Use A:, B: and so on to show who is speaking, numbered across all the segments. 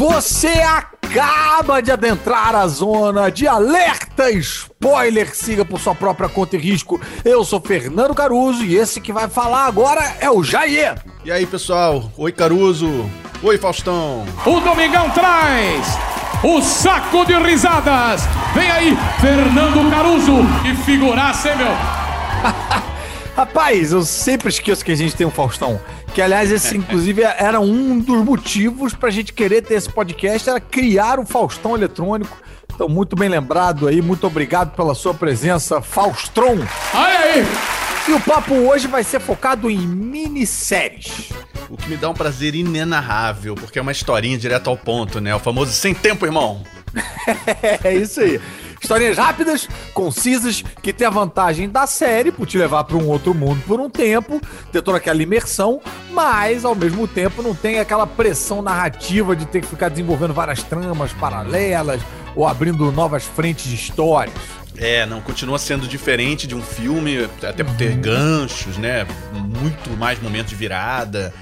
A: Você acaba de adentrar a zona de alerta spoiler. Siga por sua própria conta e risco. Eu sou Fernando Caruso e esse que vai falar agora é o Jair.
B: E aí, pessoal? Oi, Caruso. Oi, Faustão.
C: O Domingão traz o saco de risadas. Vem aí, Fernando Caruso. Que figuraça, hein, meu?
A: Rapaz, eu sempre esqueço que a gente tem um Faustão. Que, aliás, esse, inclusive, era um dos motivos pra gente querer ter esse podcast, era criar o Faustão eletrônico. Então, muito bem lembrado aí, muito obrigado pela sua presença, Faustron.
C: Olha aí!
A: E o papo hoje vai ser focado em minisséries.
B: O que me dá um prazer inenarrável, porque é uma historinha direto ao ponto, né? O famoso sem tempo, irmão.
A: é isso aí. Historinhas rápidas, concisas, que tem a vantagem da série por te levar para um outro mundo por um tempo, ter toda aquela imersão, mas ao mesmo tempo não tem aquela pressão narrativa de ter que ficar desenvolvendo várias tramas paralelas ou abrindo novas frentes de histórias.
B: É, não, continua sendo diferente de um filme, até por ter ganchos, né? Muito mais momentos de virada.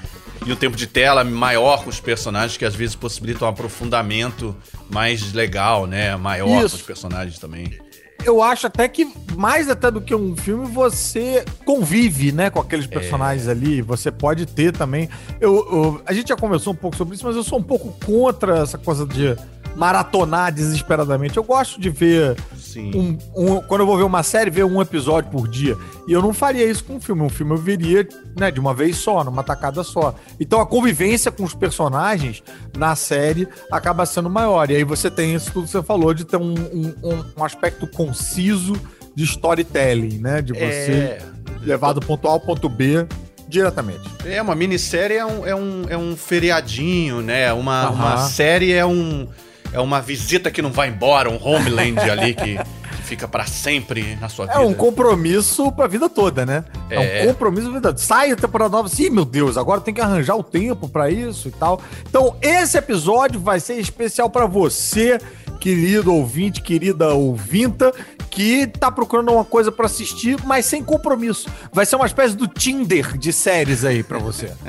B: E um tempo de tela maior com os personagens, que às vezes possibilitam um aprofundamento mais legal, né? Maior
A: Isso.
B: com os personagens também.
A: Eu acho até que, mais até do que um filme, você convive, né, com aqueles personagens ali. Você pode ter também. Eu, eu- a gente já conversou um pouco sobre isso, mas eu sou um pouco contra essa coisa de maratonar desesperadamente. Eu gosto de ver. Um, um- quando eu vou ver uma série, ver um episódio por dia. E eu não faria isso com um filme. Um filme eu veria, né, de uma vez só, numa tacada só. Então a convivência com os personagens na série acaba sendo maior. E aí você tem isso tudo que você falou, de ter um, um- aspecto conciso de storytelling, né? De você
B: É.
A: levar do ponto A ao ponto B diretamente.
B: É, uma minissérie é um, é um, é um feriadinho, né? Uma, uma série é um. É uma visita que não vai embora, um homeland ali que, que fica pra sempre na sua vida.
A: É um compromisso pra vida toda, né? É,
B: É.
A: um compromisso pra vida toda. Sai a temporada nova, assim, meu Deus, agora tem que arranjar o tempo pra isso e tal. Então, esse episódio vai ser especial pra você, querido ouvinte, querida ouvinta, que tá procurando uma coisa pra assistir, mas sem compromisso. Vai ser uma espécie do Tinder de séries aí pra você.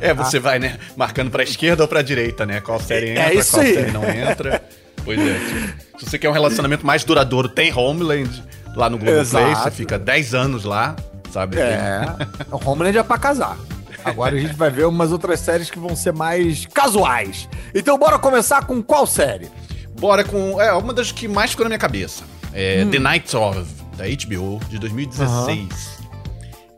B: É, você vai, né? Marcando pra esquerda ou pra direita, né? Qual série
A: É
B: entra,
A: isso
B: qual série não entra. Pois é. Se, se você quer um relacionamento mais duradouro, tem Homeland lá no Globoplay.
A: Exato.
B: Você fica 10 anos lá, sabe?
A: É, o Homeland é pra casar. Agora a gente vai ver umas outras séries que vão ser mais casuais. Então, bora começar com qual série?
B: Bora com. É, uma das que mais ficou na minha cabeça. É
A: Hum.
B: The Night of, da HBO, de 2016. É,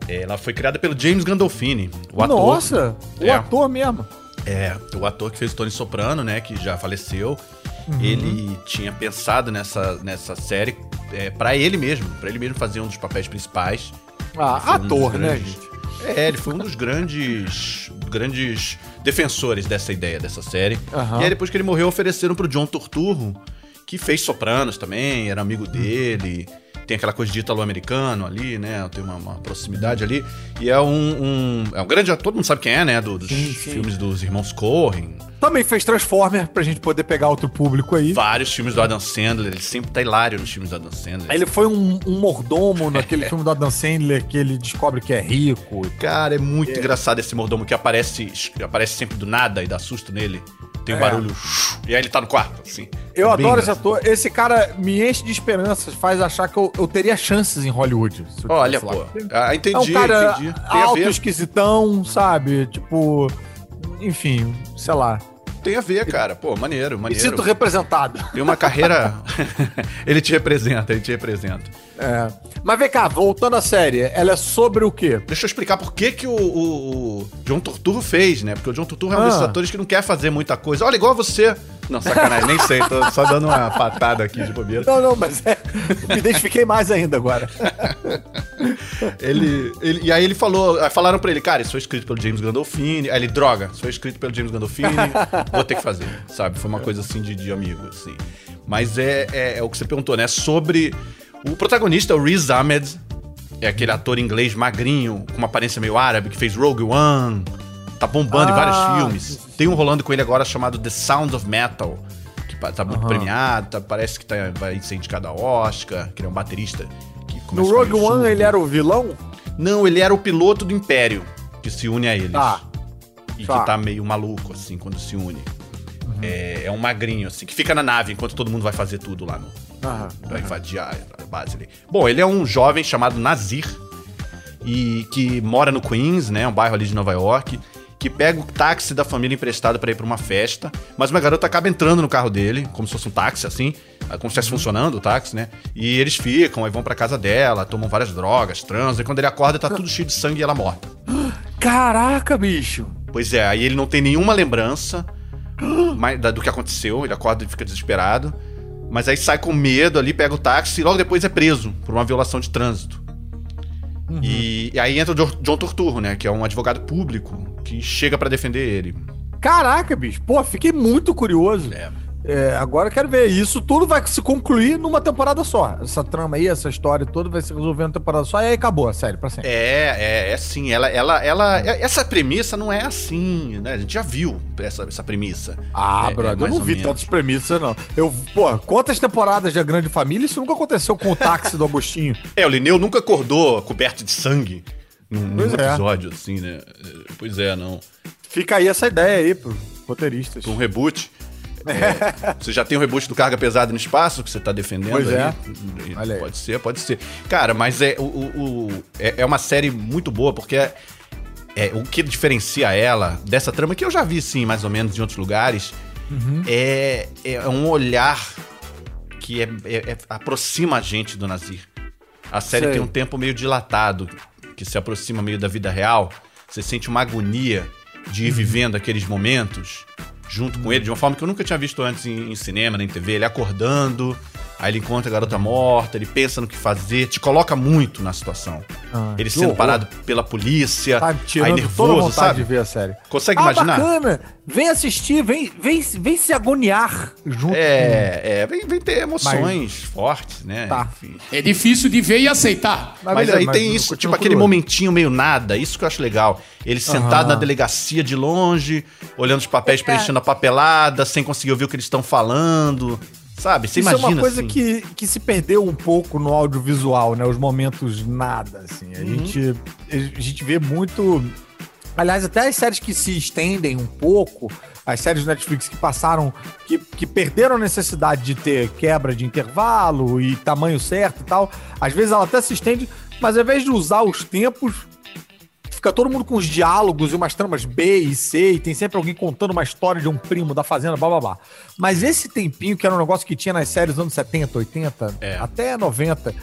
B: Ela foi criada pelo James Gandolfini, o ator.
A: Nossa, o
B: É.
A: ator mesmo.
B: É, o ator que fez o Tony Soprano, né, que já faleceu.
A: Uhum.
B: Ele tinha pensado nessa, nessa série é, para ele mesmo, pra ele mesmo fazer um dos papéis principais.
A: Ah,
B: Foi um
A: ator, né,
B: grandes-
A: gente?
B: É, ele foi um dos grandes grandes defensores dessa ideia, dessa série.
A: Aham.
B: E aí depois que ele morreu, ofereceram pro John Turturro, que fez Sopranos também, era amigo dele. Tem aquela coisa de italo-americano ali, né? Tem uma, uma proximidade ali. E é um, um- É um grande ator, todo mundo sabe quem é, né? Do- dos
A: Sim, sim.
B: filmes dos irmãos Coen.
A: Também fez Transformer pra gente poder pegar outro público aí.
B: Vários filmes do Adam Sandler. Ele sempre tá hilário nos filmes do Adam Sandler.
A: Ele foi um, um mordomo naquele filme do Adam Sandler que ele descobre que é rico.
B: Cara, é muito engraçado esse mordomo que aparece, aparece sempre do nada e dá susto nele. Tem um
A: É.
B: barulho. E aí ele tá no quarto, assim.
A: Eu
B: É bem
A: adoro esse
B: engraçado.
A: ator. Esse cara me enche de esperanças, faz achar que eu, eu teria chances em Hollywood. se eu
B: Olha,
A: tivesse
B: pô. Ah, entendi,
A: é um cara
B: entendi. Tem a
A: alto,
B: ver.
A: esquisitão, sabe? Tipo, enfim, sei lá.
B: Tem a ver, cara. Pô, maneiro,
A: Me
B: maneiro.
A: sinto representado.
B: Tem uma carreira. ele te representa, ele te representa.
A: É. Mas vem cá, voltando à série, ela é sobre o quê?
B: Deixa eu explicar por que, que o, o- o John Turturro fez, né? Porque o John Turturro é um desses
A: Ah.
B: atores que não quer fazer muita coisa. Olha, igual você. Não, sacanagem, nem sei, tô só dando uma patada aqui de bobeira.
A: Não, não, mas é, me identifiquei mais ainda agora.
B: Ele, ele- e aí ele falou, falaram pra ele, cara, isso foi escrito pelo James Gandolfini. Aí ele, droga, isso foi escrito pelo James Gandolfini, vou ter que fazer, sabe? Foi uma coisa assim de, de amigo, assim. Mas é, é, é o que você perguntou, né? Sobre o protagonista, o Riz Ahmed, é aquele ator inglês magrinho, com uma aparência meio árabe, que fez Rogue One, tá bombando em
A: Ah,
B: vários filmes. Tem um rolando com ele agora chamado The Sound of Metal, que tá muito
A: Aham.
B: premiado, tá- parece que tá, vai ser indicado a Oscar, que ele é um baterista. Que
A: No Rogue One
B: surdo.
A: ele era o vilão?
B: Não, ele era o piloto do Império, que se une a eles.
A: Tá.
B: E
A: tá.
B: que tá meio maluco, assim, quando se une. É, é um magrinho, assim, que fica na nave enquanto todo mundo vai fazer tudo lá no.
A: Aham.
B: Vai invadir a, a base ali. Bom, ele é um jovem chamado Nazir. E que mora no Queens, né? Um bairro ali de Nova York. Que pega o táxi da família emprestado pra ir pra uma festa. Mas uma garota acaba entrando no carro dele, como se fosse um táxi, assim. Como se estivesse funcionando o táxi, né? E eles ficam, aí vão pra casa dela, tomam várias drogas, transam. E quando ele acorda, tá tudo cheio de sangue e ela morta.
A: Caraca, bicho.
B: Pois é, aí ele não tem nenhuma lembrança mais da- do que aconteceu, ele acorda e fica desesperado. Mas aí sai com medo ali, pega o táxi e logo depois é preso por uma violação de trânsito. E, e aí entra o Jo- John Turturro, né? Que é um advogado público que chega pra defender ele.
A: Caraca, bicho. Pô, fiquei muito curioso.
B: É.
A: É, agora eu quero ver. Isso tudo vai se concluir numa temporada só. Essa trama aí, essa história toda vai se resolver numa temporada só e aí acabou a série pra sempre.
B: É, é, é sim. Ela, ela, ela, é- essa premissa não é assim, né? A gente já viu essa, essa premissa.
A: Ah,
B: É, é
A: brother, eu não vi tantas premissas, não. Eu, pô, quantas temporadas de A Grande Família isso nunca aconteceu com o táxi do Agostinho?
B: É, o Lineu nunca acordou coberto de sangue num, num
A: é.
B: episódio, assim, né? Pois é, não.
A: Fica aí essa ideia aí pros roteiristas.
B: um reboot. É, você já tem o reboot do Carga Pesada no Espaço, que você tá defendendo
A: Pois
B: aí.
A: é. Olha aí.
B: Pode ser, pode ser. Cara, mas é, o, o- é, é uma série muito boa, porque é, é, o que diferencia ela dessa trama, que eu já vi, sim, mais ou menos, em outros lugares,
A: Uhum.
B: é, é um olhar que é, é- é- aproxima a gente do Nazir. A série
A: Sei.
B: tem um tempo meio dilatado, que se aproxima meio da vida real. Você sente uma agonia de
A: Uhum.
B: ir vivendo aqueles momentos junto com ele, de uma forma que eu nunca tinha visto antes em, em cinema, nem TV. Ele acordando, aí ele encontra a garota morta, ele pensa no que fazer, te coloca muito na situação.
A: Ah,
B: ele sendo
A: horror.
B: parado pela polícia,
A: Tá
B: aí nervoso, sabe?
A: de ver a série.
B: Consegue
A: ah,
B: imaginar?
A: bacana. Vem assistir, vem, vem, vem se agoniar junto.
B: É, é, vem, vem ter emoções fortes, né?
A: Tá.
B: Enfim.
C: É difícil de ver e aceitar.
A: Mas
B: Mas,
A: beleza,
B: aí
A: mas
B: tem isso, tipo aquele
A: curioso.
B: momentinho meio nada, isso que eu acho legal. Ele sentado
A: Aham.
B: na delegacia de longe, olhando os papéis,
A: É.
B: preenchendo a papelada, sem conseguir ouvir o que eles estão falando. Sabe? Você
A: Isso
B: imagina
A: é uma coisa
B: assim.
A: que, que se perdeu um pouco no audiovisual, né? Os momentos nada, assim.
B: Uhum.
A: A, gente, a gente vê muito... Aliás, até as séries que se estendem um pouco, as séries do Netflix que passaram, que, que perderam a necessidade de ter quebra de intervalo e tamanho certo e tal, às vezes ela até se estende, mas ao invés de usar os tempos, fica todo mundo com os diálogos e umas tramas B e C, e tem sempre alguém contando uma história de um primo da fazenda, blá blá blá. Mas esse tempinho, que era um negócio que tinha nas séries dos anos 70, 80,
B: É.
A: até 90,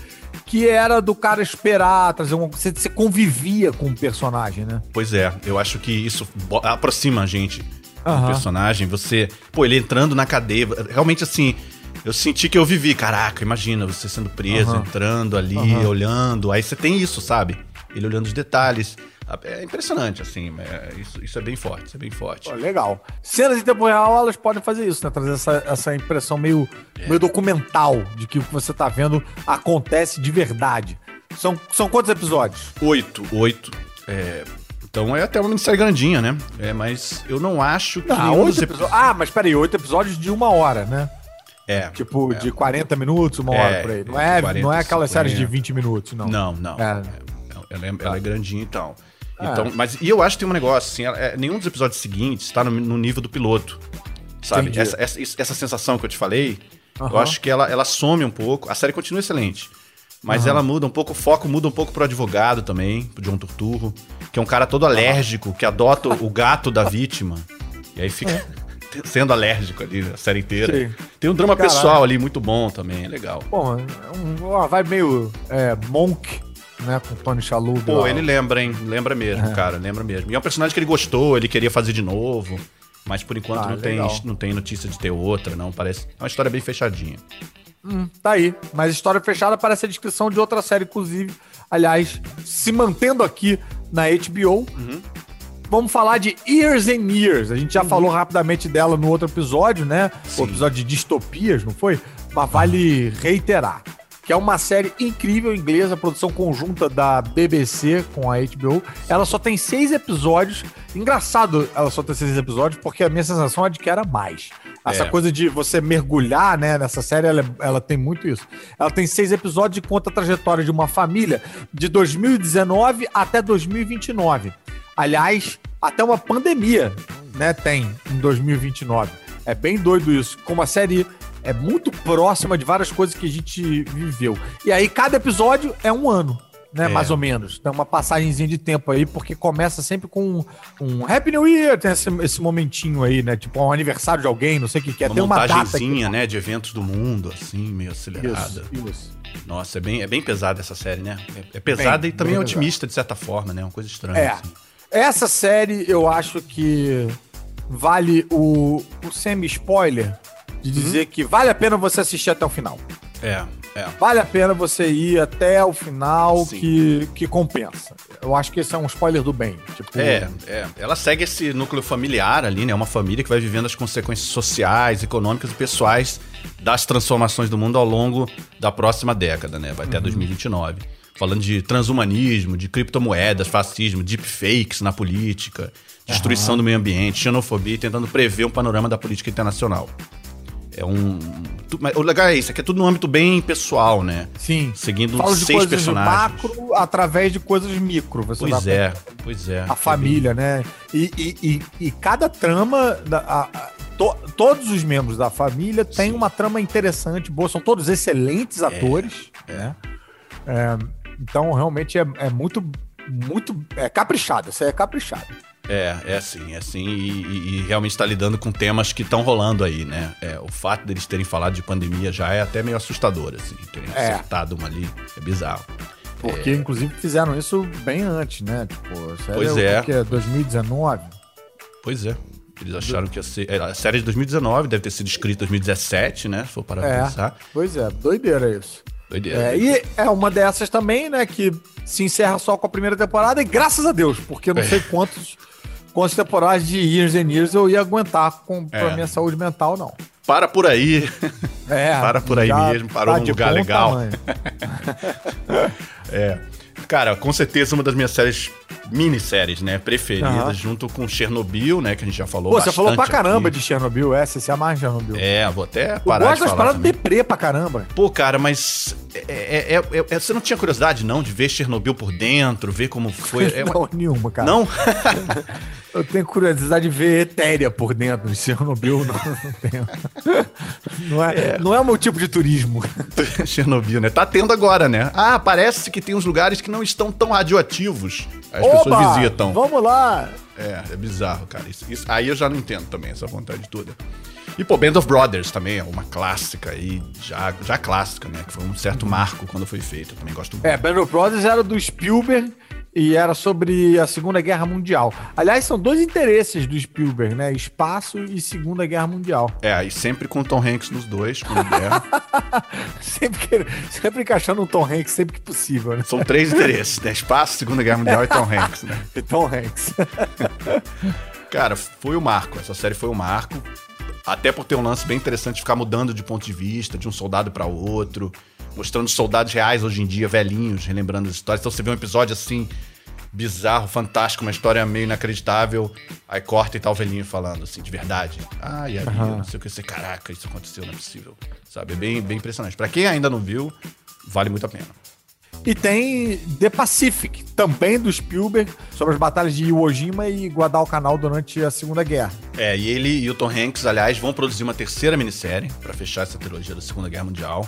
A: que era do cara esperar, trazer um. Você, você convivia com o personagem, né?
B: Pois é, eu acho que isso aproxima a gente do personagem. Você, pô, ele entrando na cadeia, realmente assim, eu senti que eu vivi. Caraca, imagina você sendo preso,
A: Aham.
B: entrando ali,
A: Aham.
B: olhando. Aí você tem isso, sabe? Ele olhando os detalhes. É impressionante, assim. é- isso, isso é bem forte, isso é bem forte.
A: Pô, legal. Cenas em tempo real, elas podem fazer isso, né? Trazer essa, essa impressão meio, meio documental de que o que você tá vendo acontece de verdade. São, são quantos episódios?
B: Oito, oito. É, então é até uma minissérie grandinha, né? É, mas eu não acho que.
A: Ah,
B: nenhum
A: oito episódios. Ah, mas peraí, oito episódios de uma hora, né?
B: É.
A: Tipo, de 40 minutos, uma
B: É,
A: hora por aí. Não é,
B: 40,
A: não é aquelas
B: 50.
A: séries de 20 minutos, não.
B: Não, não.
A: É.
B: Ela, é, ela é grandinha então.
A: Ah.
B: Então, mas e eu acho que tem um negócio assim, é, nenhum dos episódios seguintes tá no, no nível do piloto. Sabe? Essa, essa, essa sensação que eu te falei, eu
A: Aham.
B: acho que ela, ela some um pouco. A série continua excelente. Mas ela muda um pouco, o foco muda um pouco pro advogado também, pro John Turturro, que é um cara todo alérgico, que adota o gato da vítima. E aí fica sendo alérgico ali a série inteira.
A: Sim.
B: Tem um drama
A: Caralho.
B: pessoal ali muito bom também, é legal.
A: Bom, é um, uma vibe meio é, Monk, né? Com Tony Shalhoub.
B: Pô,
A: lá.
B: ele lembra, hein? Lembra mesmo, cara, lembra mesmo. E é um personagem que ele gostou, ele queria fazer de novo. Mas por enquanto
A: Ah,
B: não, tem, não tem notícia de ter outra, não. Parece. É uma história bem fechadinha.
A: Hum, tá aí. Mas história fechada parece a descrição de outra série, inclusive. Aliás, se mantendo aqui na HBO. Vamos falar de Years and Years. A gente já falou rapidamente dela no outro episódio, né?
B: Sim.
A: O episódio de distopias, não foi? Mas vale reiterar. Que é uma série incrível inglesa, produção conjunta da BBC com a HBO. Ela só tem seis episódios. Engraçado ela só ter seis episódios, porque a minha sensação é de que era mais. Essa
B: É.
A: coisa de você mergulhar, né, nessa série, ela, ela tem muito isso. Ela tem seis episódios e conta a trajetória de uma família de 2019 até 2029. Aliás, até uma pandemia, né, tem em 2029. É bem doido isso. Como a série é muito próxima de várias coisas que a gente viveu. E aí, cada episódio é um ano. Né,
B: É.
A: mais ou menos. Tem uma passagenzinha de tempo aí, porque começa sempre com um Happy New Year, tem esse, esse momentinho aí, né? Tipo, um aniversário de alguém, não sei o que que é.
B: Uma
A: Tem uma data
B: né, de eventos do mundo, assim, meio acelerada.
A: Isso, isso.
B: Nossa, é bem, é bem pesada essa série, né? É, é pesada
A: Bem,
B: e também é otimista, de certa forma, né? Uma coisa estranha.
A: É.
B: assim.
A: Essa série, eu acho que vale o, o semi-spoiler de dizer que vale a pena você assistir até o final.
B: É, é.
A: Vale a pena você ir até o final
B: Sim.
A: que, que compensa. Eu acho que esse é um spoiler do bem. Tipo,
B: É, é. Ela segue esse núcleo familiar ali, né? Uma família que vai vivendo as consequências sociais, econômicas e pessoais das transformações do mundo ao longo da próxima década, né? Vai até 2029. Falando de transhumanismo, de criptomoedas, fascismo, deepfakes na política, destruição do meio ambiente, xenofobia e tentando prever um panorama da política internacional. É um. O legal é isso, é que é tudo num âmbito bem pessoal, né?
A: Sim.
B: Seguindo
A: Fala de
B: seis
A: coisas
B: personagens.
A: macro através de coisas micro. Você
B: Pois é, pois é.
A: a família, né? E, e, e, e cada trama, da, a- a- to- todos os membros da família têm uma trama interessante, boa, são todos excelentes atores, né? É, então, realmente é, é muito, muito. É caprichado, isso aí é caprichado.
B: É, é assim, é assim, e, e- e realmente está lidando com temas que estão rolando aí, né? É, o fato deles terem falado de pandemia já é até meio assustador, assim, terem
A: É.
B: acertado uma ali, é bizarro.
A: Porque, inclusive, fizeram isso bem antes, né? Tipo, série
B: Pois
A: o
B: é.
A: que é 2019.
B: Pois é, eles acharam que ia ser... é, A série é de 2019, deve ter sido escrita em 2017, né? Se for para
A: É,
B: pensar.
A: pois é, doideira isso.
B: Doideira.
A: É, e é uma dessas também, né, que se encerra só com a primeira temporada, e graças a Deus, porque não
B: É.
A: sei quantos, quantas temporadas de Years and Years eu ia aguentar com, pra
B: É.
A: minha saúde mental, não.
B: Para por aí.
A: É,
B: Para por aí mesmo, parou
A: tá
B: num lugar legal. É. Cara, com certeza uma das minhas séries, minisséries, né? Preferidas,
A: Aham.
B: junto com Chernobyl, né? Que a gente já falou
A: Pô, você falou pra caramba
B: aqui.
A: de Chernobyl, é, você se amarra em Chernobyl.
B: É, vou até
A: eu
B: parar
A: gosto
B: de falar
A: paradas deprê pra caramba.
B: Pô, cara, mas é, é- é- é- você não tinha curiosidade, não, de ver Chernobyl por dentro, ver como foi? É
A: Não, nenhuma, cara.
B: Não?
A: Eu tenho curiosidade de ver Etéria por dentro de Chernobyl, não, não tenho. Não é, não é o meu tipo de turismo.
B: Chernobyl, né? Tá tendo agora, né? Ah, parece que tem uns lugares que não estão tão radioativos. As pessoas visitam.
A: Vamos lá!
B: É, é bizarro, cara. Isso, isso- aí eu já não entendo também essa vontade toda. E, pô, Band of Brothers também é uma clássica aí, já, já clássica, né? Que foi um certo marco quando foi feito. Eu também gosto muito.
A: É, Band of Brothers era do Spielberg e era sobre a Segunda Guerra Mundial. Aliás, são dois interesses do Spielberg, né? Espaço e Segunda Guerra Mundial.
B: É, e sempre com Tom Hanks nos dois, com mulher.
A: Sempre, que- sempre encaixando um Tom Hanks sempre que possível, né?
B: São três interesses, né? Espaço, Segunda Guerra Mundial e Tom Hanks, né?
A: E Tom Hanks.
B: Cara, foi o marco. Essa série foi o marco. Até por ter um lance bem interessante de ficar mudando de ponto de vista, de um soldado pra outro, mostrando soldados reais hoje em dia, velhinhos, relembrando as histórias. Então você vê um episódio assim, bizarro, fantástico, uma história meio inacreditável. Aí corta e tá o velhinho falando, assim, de verdade. Ah, e aí, eu não sei o que, você, caraca, isso aconteceu, não é possível. Sabe? É bem, bem impressionante. Pra quem ainda não viu, vale muito a pena.
A: E tem The Pacific, também do Spielberg, sobre as batalhas de Iwo Jima e Guadalcanal durante a Segunda Guerra.
B: É, e ele e o Tom Hanks, aliás, vão produzir uma terceira minissérie pra fechar essa trilogia da Segunda Guerra Mundial,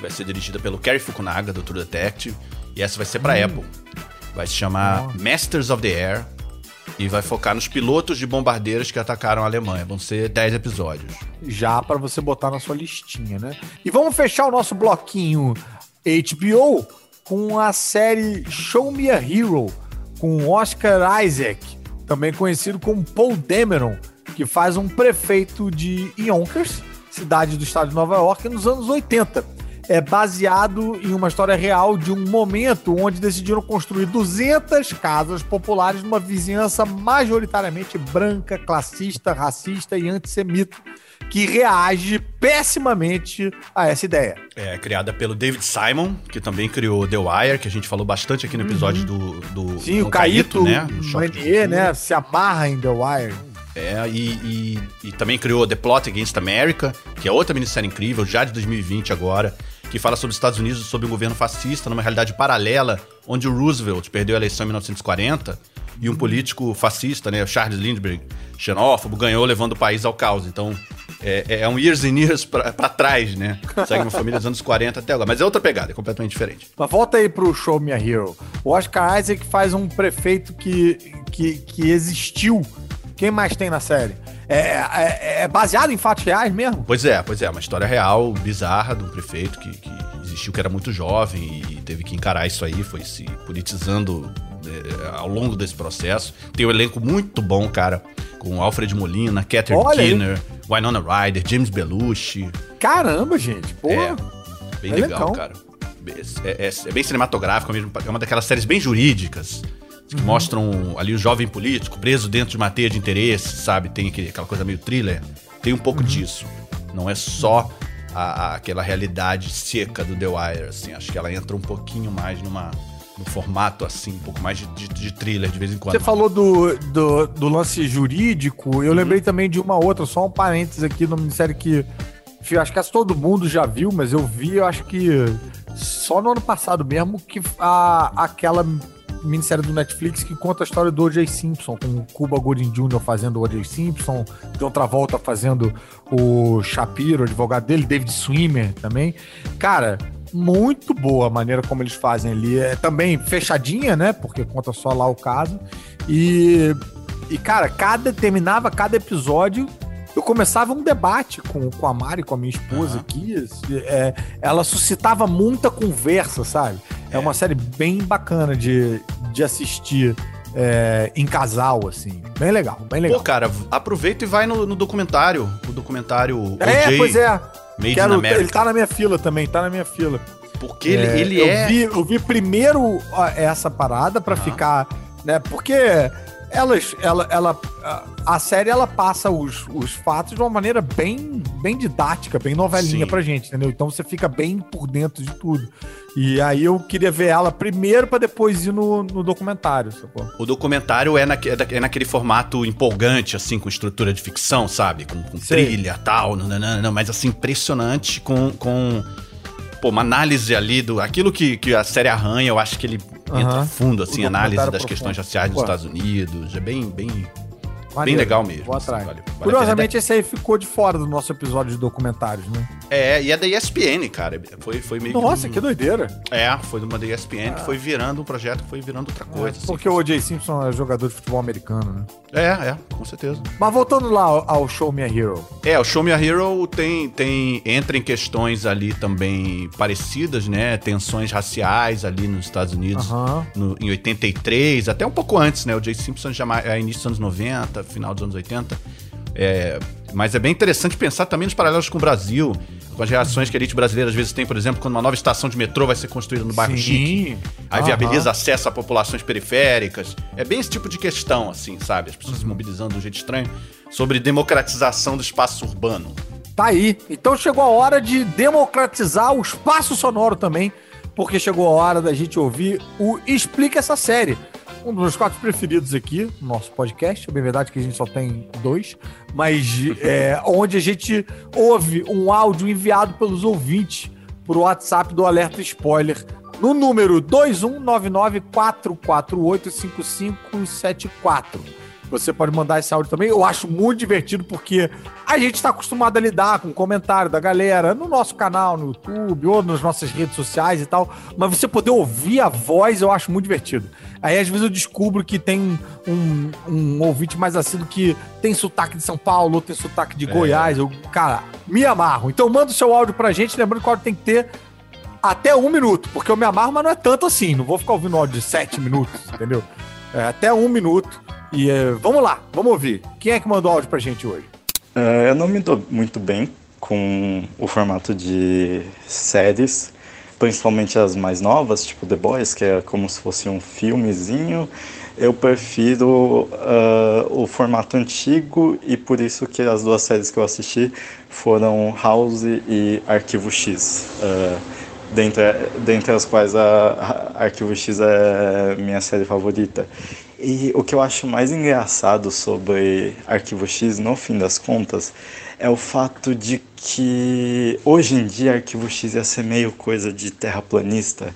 B: que vai ser dirigida pelo Cary Fukunaga, do True Detective, e essa vai ser pra Apple. Vai se chamar Masters of the Air e vai focar nos pilotos de bombardeiros que atacaram a Alemanha. Vão ser 10 episódios.
A: já para você botar na sua listinha, né? E vamos fechar o nosso bloquinho HBO com a série Show Me a Hero, com Oscar Isaac, também conhecido como Paul Dameron, que faz um prefeito de Yonkers, cidade do estado de Nova York, nos anos 80. É baseado em uma história real de um momento onde decidiram construir 200 casas populares numa vizinhança majoritariamente branca, classista, racista e antissemita, que reage pessimamente a essa ideia.
B: É criada pelo David Simon, que também criou The Wire, que a gente falou bastante aqui no episódio do, do.
A: Uhum. Sim,
B: com
A: o Caíto
B: né?
A: Manier,
B: Cultura.
A: né? Se amarra em The Wire.
B: É, e, e- e também criou The Plot Against America, que é outra minissérie incrível, já de 2020 agora, que fala sobre os Estados Unidos, sobre um governo fascista, numa realidade paralela, onde o Roosevelt perdeu a eleição em 1940 e um político fascista, né, Charles Lindbergh, xenófobo, ganhou levando o país ao caos. Então, é, é um years and years pra trás, né? Segue uma família dos anos 40 até agora. Mas é outra pegada, é completamente diferente.
A: Mas volta aí pro Show Me a Hero. O Oscar Isaac faz um prefeito que, que, que existiu. Quem mais tem na série? É, é, é baseado em fatos reais mesmo?
B: Pois é, pois é. Uma história real, bizarra, de um prefeito que, que existiu, que era muito jovem e teve que encarar isso aí, foi se politizando é, ao longo desse processo. Tem um elenco muito bom, cara com Alfred Molina, Catherine Olha Keener, aí. Winona Ryder, James Belushi.
A: Caramba, gente. Pô.
B: É, bem é legal, legal, cara. É, é, é, bem cinematográfico mesmo. É uma daquelas séries bem jurídicas. Que mostram ali o jovem político preso dentro de uma teia de interesse, sabe? Tem aquele, aquela coisa meio thriller. Tem um pouco uhum. disso. Não é só a, a, aquela realidade seca do The Wire, assim. Acho que ela entra um pouquinho mais numa no formato assim, um pouco mais de, de, de thriller de vez em quando.
A: Você falou do, do, do lance jurídico, eu uhum. lembrei também de uma outra, só um parênteses aqui no Ministério que acho que todo mundo já viu, mas eu vi, eu acho que só no ano passado mesmo, que a, aquela minissérie do Netflix que conta a história do O.J. Simpson, com o Cuba Gooding Jr. fazendo o O.J. Simpson, de outra volta fazendo o Shapiro, o advogado dele, David Swimmer também. Cara, muito boa a maneira como eles fazem ali. É também fechadinha, né? Porque conta só lá o caso. E, e cara, cada terminava cada episódio eu começava um debate com, com a Mari, com a minha esposa uhum. aqui. É, ela suscitava muita conversa, sabe? É, é uma série bem bacana de, de assistir. É, em casal, assim. Bem legal, bem legal.
B: Pô, cara, aproveita e vai no, no documentário. O documentário.
A: É, OJ. pois é. Made Quero, in America. Ele tá na minha fila também, tá na minha fila.
B: Porque ele, é, ele
A: eu
B: é.
A: Vi, eu vi primeiro essa parada para ficar. né? Porque elas, ela, ela, a série ela passa os, os fatos de uma maneira bem, bem didática, bem novelinha Sim. pra gente, entendeu? Então você fica bem por dentro de tudo. E aí eu queria ver ela primeiro para depois ir no, no documentário, sacou?
B: O documentário é, naque, é, é naquele formato empolgante, assim, com estrutura de ficção, sabe? Com, com trilha e tal, não, não, não, mas assim, impressionante com. com pô, uma análise ali do. Aquilo que, que a série arranha, eu acho que ele entra fundo, assim, análise das profundo. questões raciais nos Estados Unidos. É bem, bem, Maneiro. Bem legal mesmo.
A: Vou atrás. Assim, vale, vale Curiosamente, esse aí ficou de fora do nosso episódio de documentários, né?
B: É, e é da ESPN, cara. Foi, foi meio
A: Nossa,
B: que,
A: que doideira.
B: É, foi de uma da ESPN ah. que foi virando um projeto foi virando outra coisa. É,
A: assim, porque o O.J. Simpson é jogador de futebol americano, né?
B: É, é, com certeza.
A: Mas voltando lá ao Show Me a Hero.
B: É, o Show Me a Hero tem, tem entra em questões ali também parecidas, né? Tensões raciais ali nos Estados Unidos uh -huh. no, em 83, até um pouco antes, né? O J. Simpson já é início dos anos 90, final dos anos 80. É, mas é bem interessante pensar também nos paralelos com o Brasil, com as reações que a elite brasileira às vezes tem, por exemplo, quando uma nova estação de metrô vai ser construída no bairro Sim. chique, aí viabiliza acesso a populações periféricas. É bem esse tipo de questão, assim, sabe? As pessoas uhum. se mobilizando de um jeito estranho sobre democratização do espaço urbano.
A: Tá aí. Então chegou a hora de democratizar o espaço sonoro também, porque chegou a hora da gente ouvir o Explica essa série um dos meus quatro preferidos aqui no nosso podcast. É bem verdade que a gente só tem dois, mas é, onde a gente ouve um áudio enviado pelos ouvintes por WhatsApp do Alerta Spoiler no número 21994485574. Você pode mandar esse áudio também. Eu acho muito divertido porque a gente está acostumado a lidar com comentário da galera no nosso canal, no YouTube ou nas nossas redes sociais e tal. Mas você poder ouvir a voz, eu acho muito divertido. Aí às vezes eu descubro que tem um, um ouvinte mais assíduo que tem sotaque de São Paulo, ou tem sotaque de é. Goiás. Eu, cara, me amarro. Então manda o seu áudio pra gente. Lembrando que o áudio tem que ter até um minuto, porque eu me amarro, mas não é tanto assim. Não vou ficar ouvindo áudio de sete minutos, entendeu? É, até um minuto. E uh, vamos lá, vamos ouvir. Quem é que mandou áudio pra gente hoje?
D: Uh, eu não me dou muito bem com o formato de séries, principalmente as mais novas, tipo The Boys, que é como se fosse um filmezinho. Eu prefiro uh, o formato antigo e por isso que as duas séries que eu assisti foram House e Arquivo X. Uh, dentre, dentre as quais a, a Arquivo X é minha série favorita. E o que eu acho mais engraçado sobre Arquivo X, no fim das contas, é o fato de que hoje em dia Arquivo X ia ser meio coisa de terraplanista,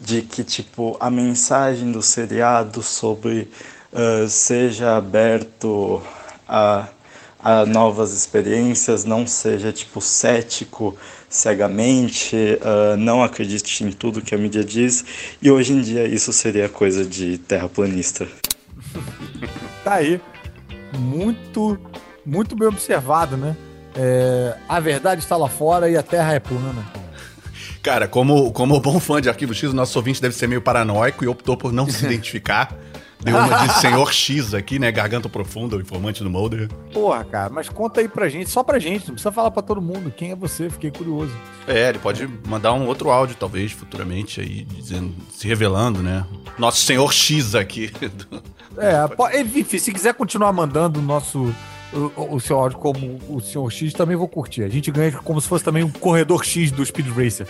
D: de que tipo a mensagem do seriado sobre uh, seja aberto a a novas experiências, não seja tipo cético cegamente, uh, não acredite em tudo que a mídia diz. E hoje em dia isso seria coisa de terraplanista.
A: Tá aí. Muito, muito bem observado, né? É, a verdade está lá fora e a Terra é plana.
B: Cara, como, como bom fã de Arquivo X, o nosso ouvinte deve ser meio paranoico e optou por não se identificar. Deu uma de Senhor X aqui, né? Garganta profunda, o informante do Mulder.
A: Porra, cara, mas conta aí pra gente, só pra gente, não precisa falar pra todo mundo. Quem é você? Fiquei curioso.
B: É, ele pode mandar um outro áudio, talvez, futuramente, aí, dizendo, se revelando, né? Nosso Senhor X aqui.
A: É, pode, enfim, se quiser continuar mandando o nosso. O, o seu áudio como o Senhor X, também vou curtir. A gente ganha como se fosse também um corredor X do Speed Racer.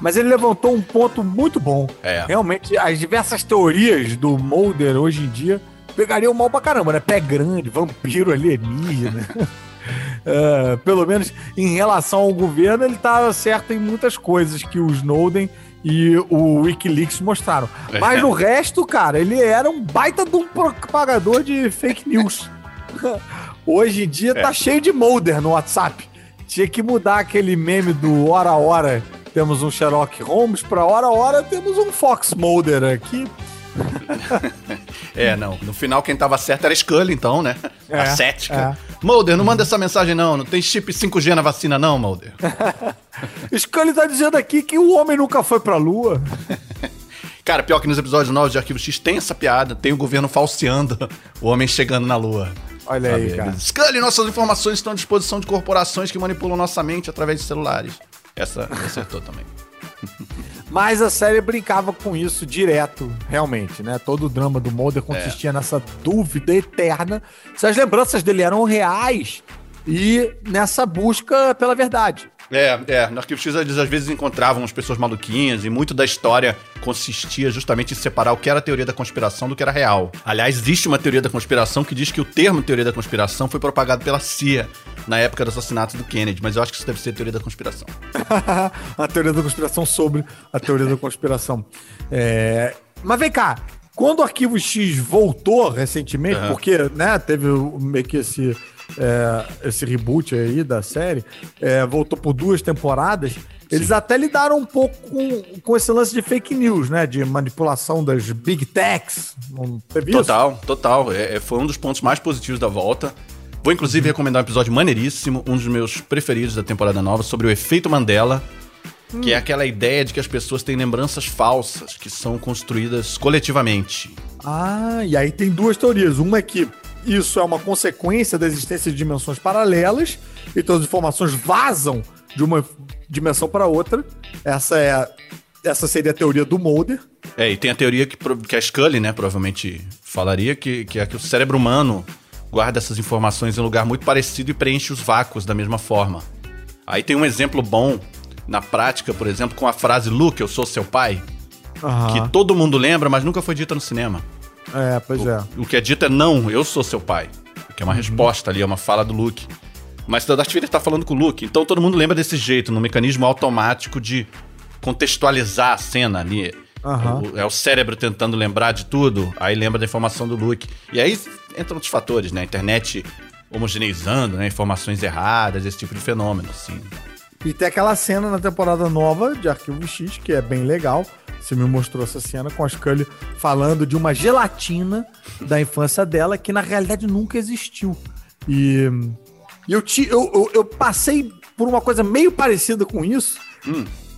A: Mas ele levantou um ponto muito bom.
B: É.
A: Realmente, as diversas teorias do Mulder hoje em dia pegariam mal pra caramba, né? Pé grande, vampiro alienígena. É, pelo menos em relação ao governo, ele tá certo em muitas coisas que o Snowden e o Wikileaks mostraram. Mas no resto, cara, ele era um baita de um propagador de fake news. Hoje em dia tá cheio de Mulder no WhatsApp. Tinha que mudar aquele meme do hora a hora temos um Sherlock Holmes, pra hora a hora temos um Fox Mulder aqui.
B: É, não. No final, quem tava certo era Scully, então, né?
A: É,
B: a cética. Mulder, não manda essa mensagem, não. Não tem chip 5G na vacina, não, Mulder.
A: Scully tá dizendo aqui que o homem nunca foi pra lua.
B: Cara, pior que nos episódios novos de Arquivo X tem essa piada. Tem o governo falseando o homem chegando na lua.
A: Olha aí, cara.
B: Scully, nossas informações estão à disposição de corporações que manipulam nossa mente através de celulares. Essa acertou também.
A: Mas a série brincava com isso direto, realmente, né? Todo o drama do Mulder consistia nessa dúvida eterna se as lembranças dele eram reais e nessa busca pela verdade.
B: É, é. No Arquivo X eles às vezes encontravam as pessoas maluquinhas e muito da história consistia justamente em separar o que era teoria da conspiração do que era real. Aliás, existe uma teoria da conspiração que diz que o termo teoria da conspiração foi propagado pela CIA na época do assassinato do Kennedy, mas eu acho que isso deve ser teoria da conspiração.
A: a teoria da conspiração sobre a teoria da conspiração. É, Mas vem cá, quando o Arquivo X voltou recentemente,
B: Aham.
A: porque né, teve meio que esse, é, esse reboot aí da série, é, voltou por duas temporadas, eles até lidaram um pouco com, com esse lance de fake news, né? De manipulação das big techs. Não teve isso?
B: Total, total. É, é, foi um dos pontos mais positivos da volta. Vou inclusive recomendar um episódio maneiríssimo, um dos meus preferidos da temporada nova, sobre o efeito Mandela, que é aquela ideia de que as pessoas têm lembranças falsas que são construídas coletivamente.
A: Ah, e aí tem duas teorias. Uma é que isso é uma consequência da existência de dimensões paralelas, então as informações vazam de uma dimensão para outra. Essa é a- essa seria a teoria do Mulder.
B: É, e tem a teoria que, que a Scully, né, provavelmente falaria, que, que é que o cérebro humano guarda essas informações em um lugar muito parecido e preenche os vácuos da mesma forma. Aí tem um exemplo bom na prática, por exemplo, com a frase Luke, eu sou seu pai, que todo mundo lembra, mas nunca foi dita no cinema.
A: É, pois é.
B: O que é dito é não, eu sou seu pai. Que é uma resposta ali, é uma fala do Luke. Mas o Darth Vader tá falando com o Luke, então todo mundo lembra desse jeito, no mecanismo automático de contextualizar a cena ali.
A: Aham.
B: O- é o cérebro tentando lembrar de tudo, aí lembra da informação do Luke. E aí entram outros fatores, né? A internet homogeneizando, né? Informações erradas, esse tipo de fenômeno, assim.
A: E tem aquela cena na temporada nova de Arquivo X, que é bem legal. Você me mostrou essa cena com a Scully falando de uma gelatina da infância dela que na realidade nunca existiu. E, eu, ti, eu, eu, eu passei por uma coisa meio parecida com isso.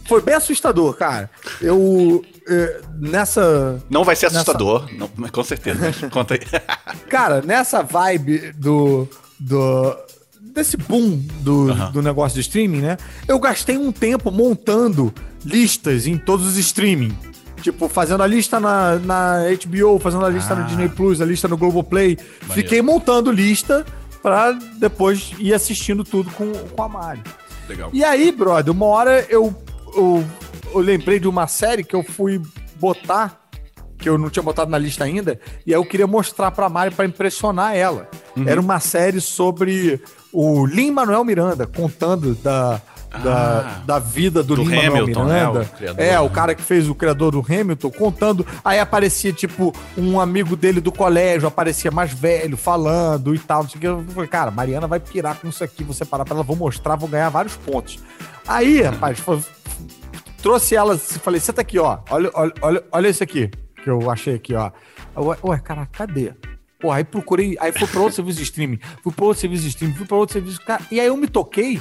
A: Foi bem assustador, cara. Eu. eh, nessa.
B: Não vai ser
A: Nessa-
B: assustador, não, mas com certeza. Conta aí.
A: Cara, nessa vibe do. do desse boom do,
B: Aham.
A: do negócio de streaming, né? Eu gastei um tempo montando listas em todos os streaming. Tipo, fazendo a lista na, na HBO, fazendo a lista no
B: Ah.
A: Disney Plus, a lista no Globoplay. Fiquei montando lista pra depois ir assistindo tudo com, com a Mari.
B: Legal.
A: E aí, brother, uma hora eu, eu, eu lembrei de uma série que eu fui botar, que eu não tinha botado na lista ainda, e aí eu queria mostrar pra Mari pra impressionar ela. Era uma série sobre o Lin Manuel Miranda, contando da, da, da vida do,
B: do
A: Lin-Manuel
B: Hamilton, né,
A: Miranda.
B: o criador,
A: é, o
B: né?
A: cara que fez o criador do Hamilton, contando. Aí aparecia, tipo, um amigo dele do colégio, aparecia mais velho, falando e tal. Não sei o que. Eu falei, cara, Mariana vai pirar com isso aqui, vou separar pra ela, vou mostrar, vou ganhar vários pontos. Aí, rapaz, foi- trouxe ela, falei, senta aqui, ó. Olha, olha, olha, olha isso aqui que eu achei aqui, ó. Ué, ué cara, cadê? Pô, aí procurei, aí fui pra outro serviço de streaming, fui pra outro serviço de streaming, fui pra outro serviço. Cara, e aí eu me toquei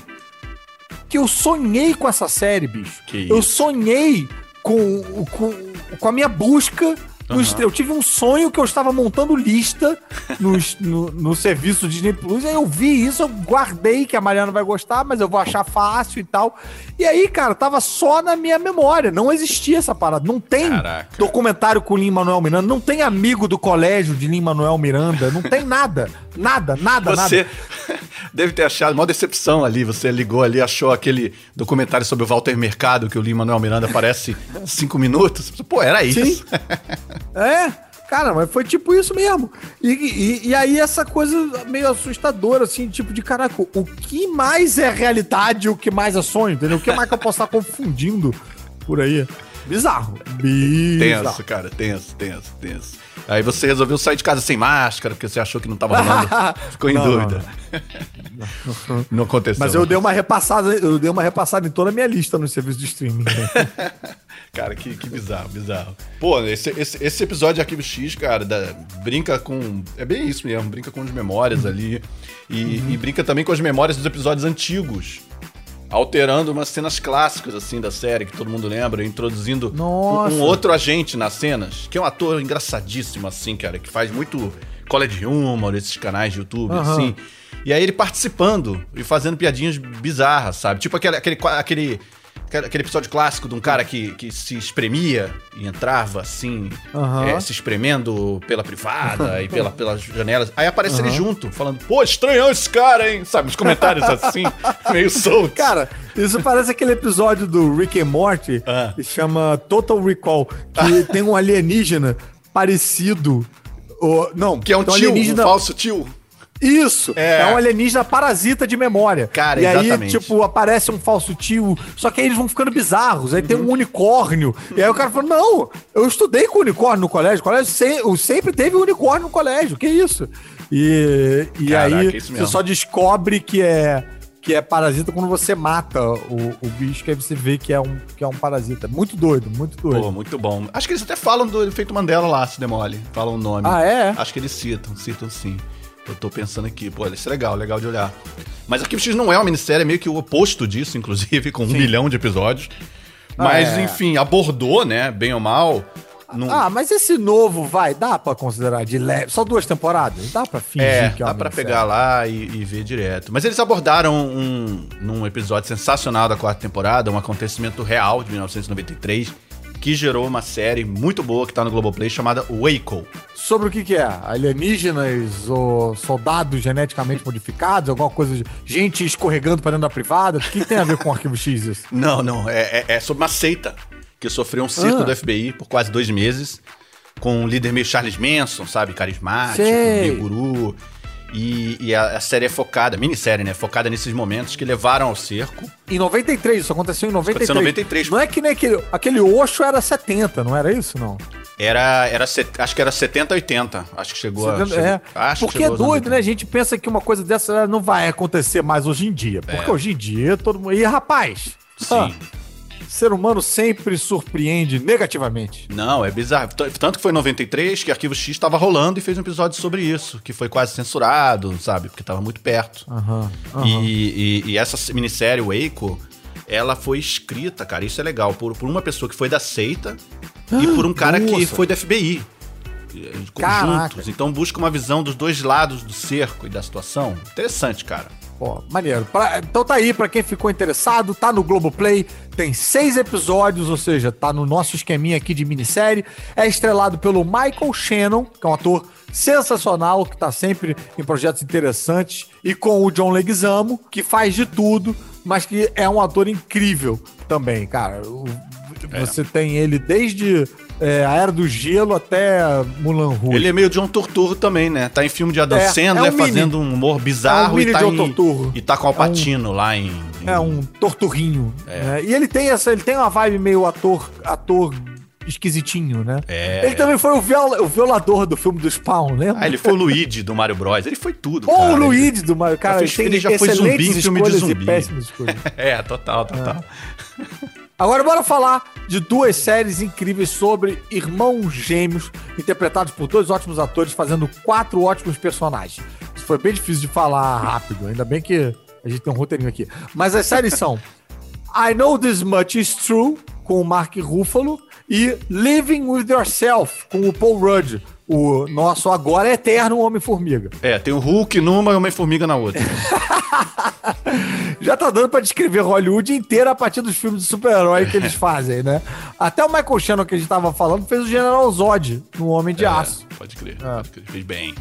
A: que eu sonhei com essa série, bicho.
B: Que
A: eu
B: isso.
A: sonhei com, com, com a minha busca. estre- Eu tive um sonho que eu estava montando lista nos- no, no serviço Disney Plus. Aí eu vi isso, eu guardei que a Mariana vai gostar, mas eu vou achar fácil e tal. E aí, cara, tava só na minha memória. Não existia essa parada. Não tem
B: Caraca.
A: documentário com o Lin Manuel Miranda. Não tem amigo do colégio de Lin Manuel Miranda. Não tem nada. Nada, nada,
B: Você
A: nada.
B: deve ter achado uma decepção ali. Você ligou ali, achou aquele documentário sobre o Walter Mercado que o Lin Manuel Miranda aparece cinco minutos. Pô, era isso.
A: Sim. É, cara, mas foi tipo isso mesmo. E, e, e aí essa coisa meio assustadora, assim, tipo de caraca, o que mais é realidade e o que mais é sonho, entendeu? O que mais que eu posso estar confundindo por aí? Bizarro. Bizarro.
B: Tenso, cara, tenso, tenso, tenso. Aí você resolveu sair de casa sem máscara, porque você achou que não tava rolando. Ficou em
A: Não,
B: dúvida. Não, aconteceu.
A: Mas eu dei uma repassada, eu dei uma repassada em toda a minha lista no serviço de streaming. né?
B: Cara, que, que bizarro, bizarro. Pô, esse, esse, esse episódio de Arquivo X, cara, da- brinca com. É bem isso mesmo, brinca com as memórias ali. E, e brinca também com as memórias dos episódios antigos. Alterando umas cenas clássicas, assim, da série, que todo mundo lembra, introduzindo um, um outro agente nas cenas, que é um ator engraçadíssimo, assim, cara, que faz muito college humor, esses canais de YouTube,
A: Aham.
B: assim. E aí ele participando e fazendo piadinhas bizarras, sabe? Tipo aquele, aquele, aquele, aquele episódio clássico de um cara que, que se espremia e entrava assim,
A: Aham.
B: é, se espremendo pela privada e pela, pelas janelas. Aí aparece ele junto, falando, pô, estranhão esse cara, hein? Sabe, os comentários assim, meio soltos.
A: Cara, isso parece aquele episódio do Rick and Morty
B: Ah.
A: que chama Total Recall, que tem um alienígena parecido. ou- não,
B: que é um
A: tem
B: tio, um falso tio.
A: Isso!
B: É.
A: É. um alienígena parasita de memória.
B: Cara,
A: e aí,
B: exatamente.
A: tipo, aparece um falso tio, só que aí eles vão ficando bizarros. Aí tem
B: Uhum.
A: um unicórnio. E aí o cara fala: Não, eu estudei com unicórnio no colégio. O colégio se- eu sempre teve unicórnio no colégio. Que isso? E, e
B: Caraca,
A: aí
B: isso
A: você só descobre que é. Que é parasita quando você mata o, o bicho, que aí você vê que é um, que é um parasita. Muito doido, muito doido.
B: Pô, muito bom. Acho que eles até falam do efeito Mandela lá, se demole. Falam o nome.
A: Ah, é?
B: Acho que eles citam, citam sim. Eu tô pensando aqui, pô, isso é legal, legal de olhar. Mas Arquivo X não é uma minissérie, é meio que o oposto disso, inclusive, com um milhão de episódios. Mas,
A: Ah, é.
B: enfim, abordou, né, bem ou mal. num-
A: Ah, mas esse novo, vai, dá pra considerar de leve? Só duas temporadas? Dá pra fingir
B: É,
A: que é
B: dá pra
A: minissérie?
B: pegar lá e, e ver direto. Mas eles abordaram um, num episódio sensacional da quarta temporada, um acontecimento real de 1993, que gerou uma série muito boa que tá no Globoplay chamada Waco.
A: Sobre o que que é? Alienígenas ou soldados geneticamente modificados? Alguma coisa de gente escorregando pra dentro da privada? O que, que tem a ver com o Arquivo X isso?
B: Não, não, é, é- é sobre uma seita que sofreu um circo
A: Ah.
B: do FBI por quase dois meses, com um líder meio Charles Manson, sabe? Carismático, meio guru. E, e a, a série é focada, minissérie, né? Focada nesses momentos que levaram ao cerco.
A: Em 93, isso aconteceu em 93.
B: aconteceu em 93.
A: Não é que nem aquele. Aquele Osho era 70, não era isso, não?
B: Era, era, acho que era 70, 80. Acho que chegou a.
A: 70,
B: chegou-
A: é.
B: acho que
A: Porque é doido,
B: 80.
A: né? A gente pensa que uma coisa dessa não vai acontecer mais hoje em dia. Porque
B: É.
A: hoje em dia todo mundo. E rapaz, ah,
B: Sim.
A: Ser humano sempre surpreende negativamente.
B: Não, é bizarro. Tanto que foi em 93 que Arquivo X estava rolando e fez um episódio sobre isso, que foi quase censurado, sabe? Porque tava muito perto.
A: Aham. aham.
B: E, e- e essa minissérie, Waco, ela foi escrita, cara, isso é legal, por, por uma pessoa que foi da seita e por um cara que
A: nossa.
B: foi da FBI. eh,
A: Caraca.
B: Conjuntos. Então busca uma visão dos dois lados do cerco e da situação. Interessante, cara.
A: Pô, maneiro. Pra- então tá aí, pra quem ficou interessado, tá no Globoplay, tem seis episódios, ou seja, tá no nosso esqueminha aqui de minissérie. É estrelado pelo Michael Shannon, que é um ator sensacional, que tá sempre em projetos interessantes, e com o John Leguizamo, que faz de tudo, mas que é um ator incrível também, cara. O- Você tem ele desde é, A Era do Gelo até Mulan Rouge.
B: Ele é meio John Turturro também, né? Tá em filme de Adam
A: É,
B: Sandler
A: é um mini.
B: fazendo um humor bizarro
A: É um mini
B: e, tá em, e tá com o Alpatino lá em, em-
A: É um torturrinho. né? E ele tem essa, ele tem uma vibe meio ator, ator esquisitinho, né?
B: É.
A: Ele também foi o, viola- o violador do filme do Spawn, né?
B: Ah, ele foi o Luigi do Mario Bros. Ele foi tudo,
A: Ou
B: cara.
A: o Luigi do Mario. Cara, ele
B: fez- ele já foi zumbi em filme de zumbi.
A: e péssimas escolhas.
B: É, total, total.
A: Agora bora falar de duas séries incríveis sobre irmãos gêmeos, interpretados por dois ótimos atores, fazendo quatro ótimos personagens. Isso foi bem difícil de falar rápido, ainda bem que a gente tem um roteirinho aqui. Mas as séries são I Know This Much Is True, com o Mark Ruffalo, e Living With Yourself, com o Paul Rudd, o nosso agora eterno Homem-Formiga.
B: É, tem o Hulk numa e uma formiga na outra.
A: Já tá dando pra descrever Hollywood inteira a partir dos filmes de super-herói que eles fazem, né? Até o Michael Shannon, que a gente tava falando, fez o General Zod no Homem de Aço.
B: É, pode crer, pode crer. Fez bem.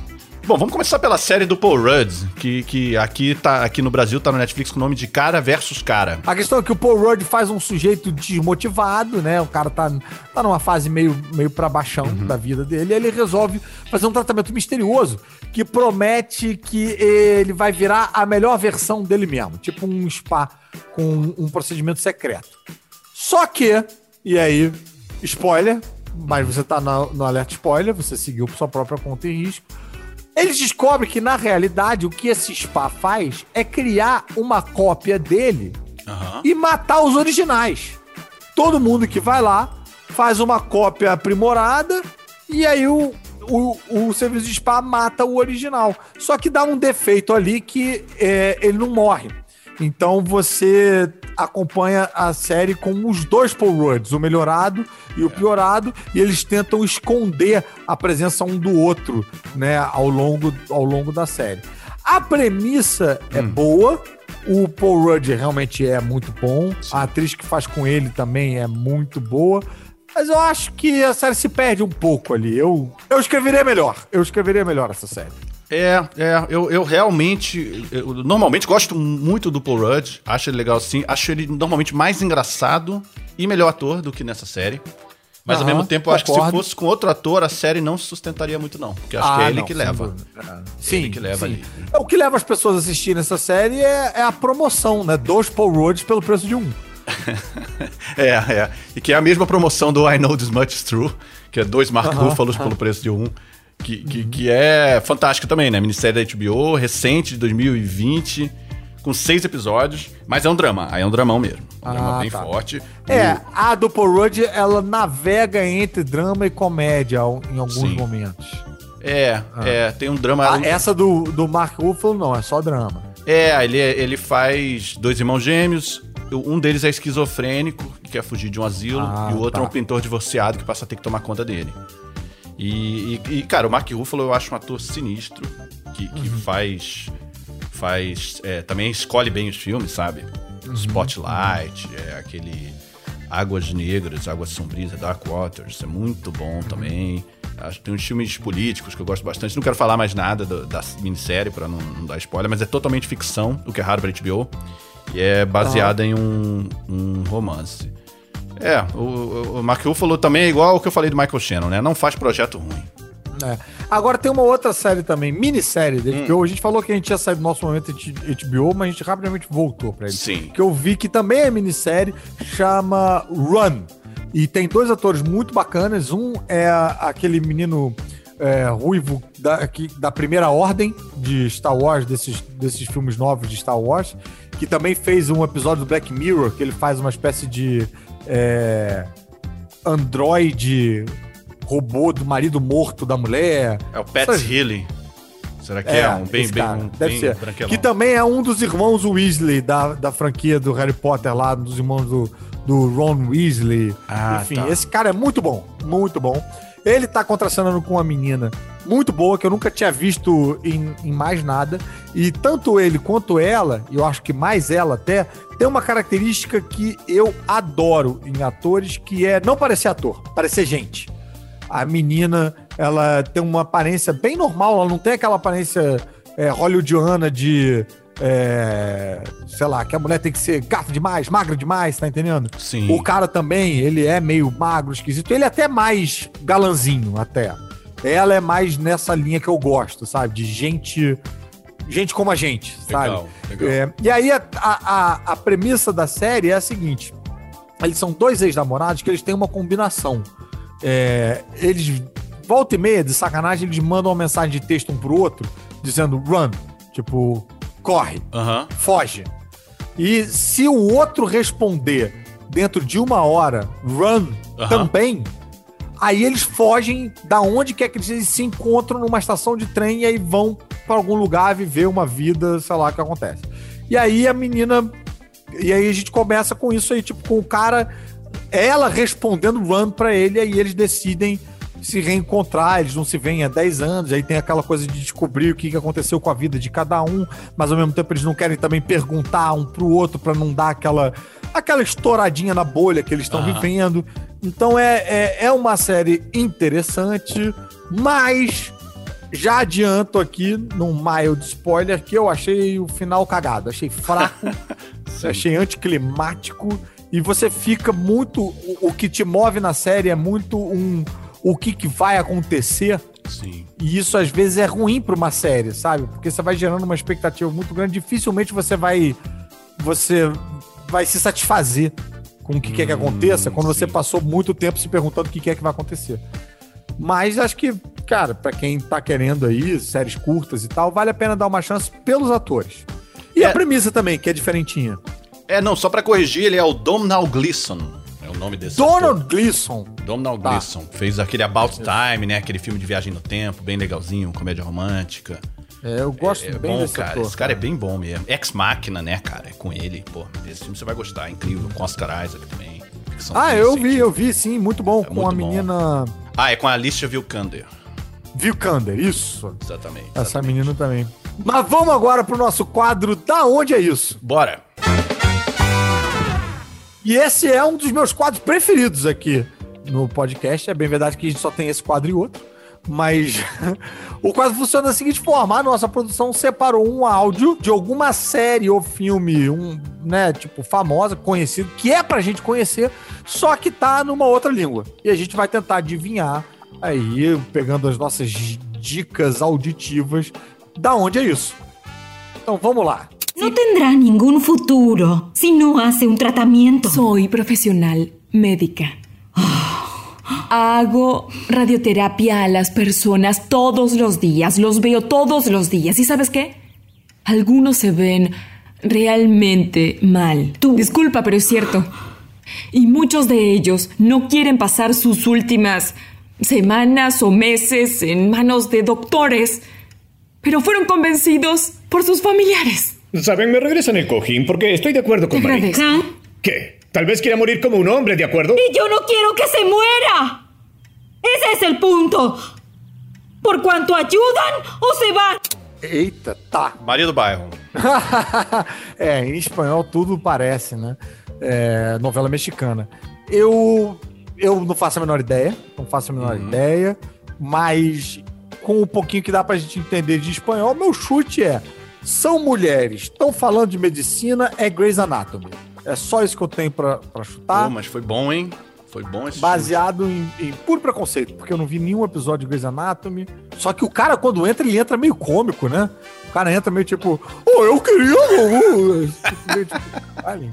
B: Bom, vamos começar pela série do Paul Rudd, que, que aqui, tá, aqui no Brasil tá no Netflix com o nome de Cara versus Cara.
A: A questão é que o Paul Rudd faz um sujeito desmotivado, né? O cara tá, tá numa fase meio, meio pra baixão da vida dele. E ele resolve fazer um tratamento misterioso que promete que ele vai virar a melhor versão dele mesmo. Tipo um spa com um procedimento secreto. Só que, e aí, spoiler, mas você tá no, no alerta spoiler, você seguiu por sua própria conta e risco. Eles descobrem que, na realidade, o que esse spa faz é criar uma cópia dele
B: Aham.
A: e matar os originais. Todo mundo que vai lá faz uma cópia aprimorada e aí o, o, o serviço de spa mata o original. Só que dá um defeito ali que é, ele não morre. Então você acompanha a série com os dois Paul Rudds, o melhorado e o piorado, e eles tentam esconder a presença um do outro, né, ao longo, ao longo da série. A premissa é boa, o Paul Rudd realmente é muito bom, a atriz que faz com ele também é muito boa, mas eu acho que a série se perde um pouco ali. Eu, eu escreveria melhor, eu escreveria melhor essa série.
B: É, é, eu, eu realmente, eu normalmente gosto muito do Paul Rudd, acho ele legal sim, acho ele normalmente mais engraçado e melhor ator do que nessa série. Mas ao mesmo tempo, eu acho que se fosse com outro ator, a série não se sustentaria muito não, porque acho que é ele
A: Ah, não,
B: que leva.
A: dúvida. Sim,
B: Ele que leva
A: sim.
B: ali.
A: O que leva as pessoas a assistirem essa série é, é a promoção, né? Dois Paul Rudds pelo preço de um.
B: É, é. E que é a mesma promoção do I Know This Much Is True, que é dois Mark Ruffalos pelo preço de um. Que, que, que é fantástica também, né? Minissérie da HBO, recente, de 2020, com seis episódios. Mas é um drama, aí é um dramão mesmo. Um drama
A: Ah,
B: bem
A: tá.
B: forte.
A: É,
B: E-
A: a do Paul Rudd, ela navega entre drama e comédia em alguns
B: Sim.
A: momentos.
B: É, é, tem um drama.
A: Ah, essa do, do Mark Ruffalo não, é só drama.
B: É, ele, ele faz dois irmãos gêmeos. Um deles é esquizofrênico, que quer fugir de um asilo,
A: Ah,
B: e o outro
A: tá.
B: é um pintor divorciado que passa a ter que tomar conta dele. E, e- e, cara, o Mark Ruffalo eu acho um ator sinistro, que, que
A: Uhum.
B: faz. faz é, também escolhe bem os filmes, sabe?
A: Uhum.
B: Spotlight, é aquele Águas Negras, Águas Sombrias, Dark Waters, é muito bom
A: Uhum.
B: também. Acho que tem uns filmes políticos que eu gosto bastante. Não quero falar mais nada do- da minissérie pra não, não dar spoiler, mas é totalmente ficção, o que é raro pra HBO. E é baseada em um, um romance. É, o, o- o Mark Ruffalo também é igual ao que eu falei do Michael Shannon, né? Não faz projeto ruim.
A: É. Agora tem uma outra série também, minissérie da
B: Hum.
A: HBO. A gente falou que a gente ia sair do nosso momento de HBO, mas a gente rapidamente voltou pra ele.
B: Sim.
A: Que eu vi que também é minissérie, chama Run. E tem dois atores muito bacanas. Um é aquele menino é, ruivo da, que- da primeira ordem de Star Wars, desses, desses filmes novos de Star Wars, que também fez um episódio do Black Mirror, que ele faz uma espécie de é, androide robô do marido morto da mulher.
B: É o Pat Healy. Será que é, um bem, bem, um,
A: deve
B: bem
A: ser.
B: branquelão?
A: Que também é um dos irmãos Weasley da, da franquia do Harry Potter lá, dos irmãos do, do Ron Weasley.
B: Ah,
A: Enfim,
B: tá.
A: esse cara é muito bom, muito bom. Ele tá contracenando com uma menina muito boa, que eu nunca tinha visto em, em mais nada. E tanto ele quanto ela, eu acho que mais ela até, tem uma característica que eu adoro em atores, que é não parecer ator, parecer gente. A menina, ela tem uma aparência bem normal, ela não tem aquela aparência é, hollywoodiana de é, sei lá, que a mulher tem que ser gata demais, magra demais, tá entendendo?
B: Sim.
A: O cara também, ele é meio magro, esquisito. Ele é até mais galanzinho, até. Ela é mais nessa linha que eu gosto, sabe? De gente. Gente como a gente, sabe?
B: Legal, legal.
A: É, e aí a, a, a premissa da série é a seguinte: eles são dois ex-namorados que eles têm uma combinação. É, eles, volta e meia, de sacanagem, eles mandam uma mensagem de texto um pro outro, dizendo run. Tipo, corre,
B: Aham.
A: foge. E se o outro responder dentro de uma hora, run
B: Aham.
A: também, aí eles fogem da onde quer que eles se encontram numa estação de trem e aí vão pra algum lugar viver uma vida, sei lá o que acontece. E aí a menina. E aí a gente começa com isso aí, tipo, com o cara, ela respondendo run pra ele, aí eles decidem se reencontrar, eles não se veem há 10 anos, aí tem aquela coisa de descobrir o que aconteceu com a vida de cada um, mas ao mesmo tempo eles não querem também perguntar um pro outro pra não dar aquela aquela estouradinha na bolha que eles estão
B: Aham.
A: vivendo. Então é, é, é uma série interessante, mas já adianto aqui, num mild spoiler, que eu achei o final cagado. Achei fraco, achei anticlimático. E você fica muito. O, o que te move na série é muito um. O que, que vai acontecer.
B: Sim.
A: E isso às vezes é ruim pra uma série, sabe? Porque você vai gerando uma expectativa muito grande. Dificilmente você vai. Você vai se satisfazer com o que quer que aconteça quando você
B: sim.
A: passou muito tempo se perguntando o que quer que vai acontecer. Mas acho que, cara, pra quem tá querendo aí, séries curtas e tal, vale a pena dar uma chance pelos atores. E a
B: É.
A: premissa também, que é diferentinha.
B: É, não, só pra corrigir, ele é o Domhnall Gleeson. É o nome desse
A: Donald
B: ator.
A: Gleason.
B: Domhnall
A: Tá.
B: Gleeson. Fez aquele About Time, né? Aquele filme de viagem no tempo, bem legalzinho, comédia romântica.
A: É, eu gosto
B: É
A: bem
B: bom,
A: desse
B: cara.
A: ator.
B: Esse cara é bem bom mesmo. Ex Machina, né, cara? É com ele. Pô, esse filme você vai gostar. É incrível. Com Oscar Isaac também.
A: Ah, eu vi,
B: científica.
A: eu vi, sim, muito bom.
B: É
A: com
B: muito
A: a
B: bom.
A: menina
B: Ah, é com a Alicia Vikander.
A: Vikander, isso.
B: Exatamente.
A: Essa
B: exatamente.
A: menina também. Mas vamos agora pro nosso quadro Da Onde é Isso?
B: Bora.
A: E esse é um dos meus quadros preferidos aqui no podcast. É bem verdade que a gente só tem esse quadro e outro. Mas o quadro funciona da seguinte forma: a nossa produção separou um áudio de alguma série ou filme, um, né, tipo, famosa, conhecido, que é pra gente conhecer, só que tá numa outra língua. E a gente vai tentar adivinhar aí, pegando as nossas dicas auditivas, da onde é isso. Então vamos lá.
E: No tendrá ningún futuro si no hace un tratamiento.
F: Soy profesional médica. Hago radioterapia a las personas todos los días, los veo todos los días. ¿Y sabes qué? Algunos se ven realmente mal. Tú. Disculpa, pero es cierto. Y muchos de ellos no quieren pasar sus últimas semanas o meses en manos de doctores, pero fueron convencidos por sus familiares.
G: Saben, me regresan el cojín porque estoy de acuerdo con.
E: ¿Ah?
G: ¿Qué? Tal vez quiera morir como un hombre, ¿de acuerdo?
E: Y yo no quiero que se muera. Ese es el punto. Por cuanto ayudan o se van.
A: Eita, tá.
B: Maria do Bairro.
A: é, em espanhol tudo parece, né? É, novela mexicana. Eu, eu não faço a menor ideia, não faço a menor ideia, mas com o pouquinho que dá pra gente entender de espanhol, meu chute é: são mulheres, estão falando de medicina, é Grey's Anatomy. É só isso que eu tenho pra, pra chutar.
B: Pô, mas foi bom, hein? Foi bom esse
A: Baseado em, em puro preconceito, porque eu não vi nenhum episódio de Grey's Anatomy. Só que o cara, quando entra, ele entra meio cômico, né? O cara entra meio tipo, oh, eu queria. uh", meio tipo, "Caralho,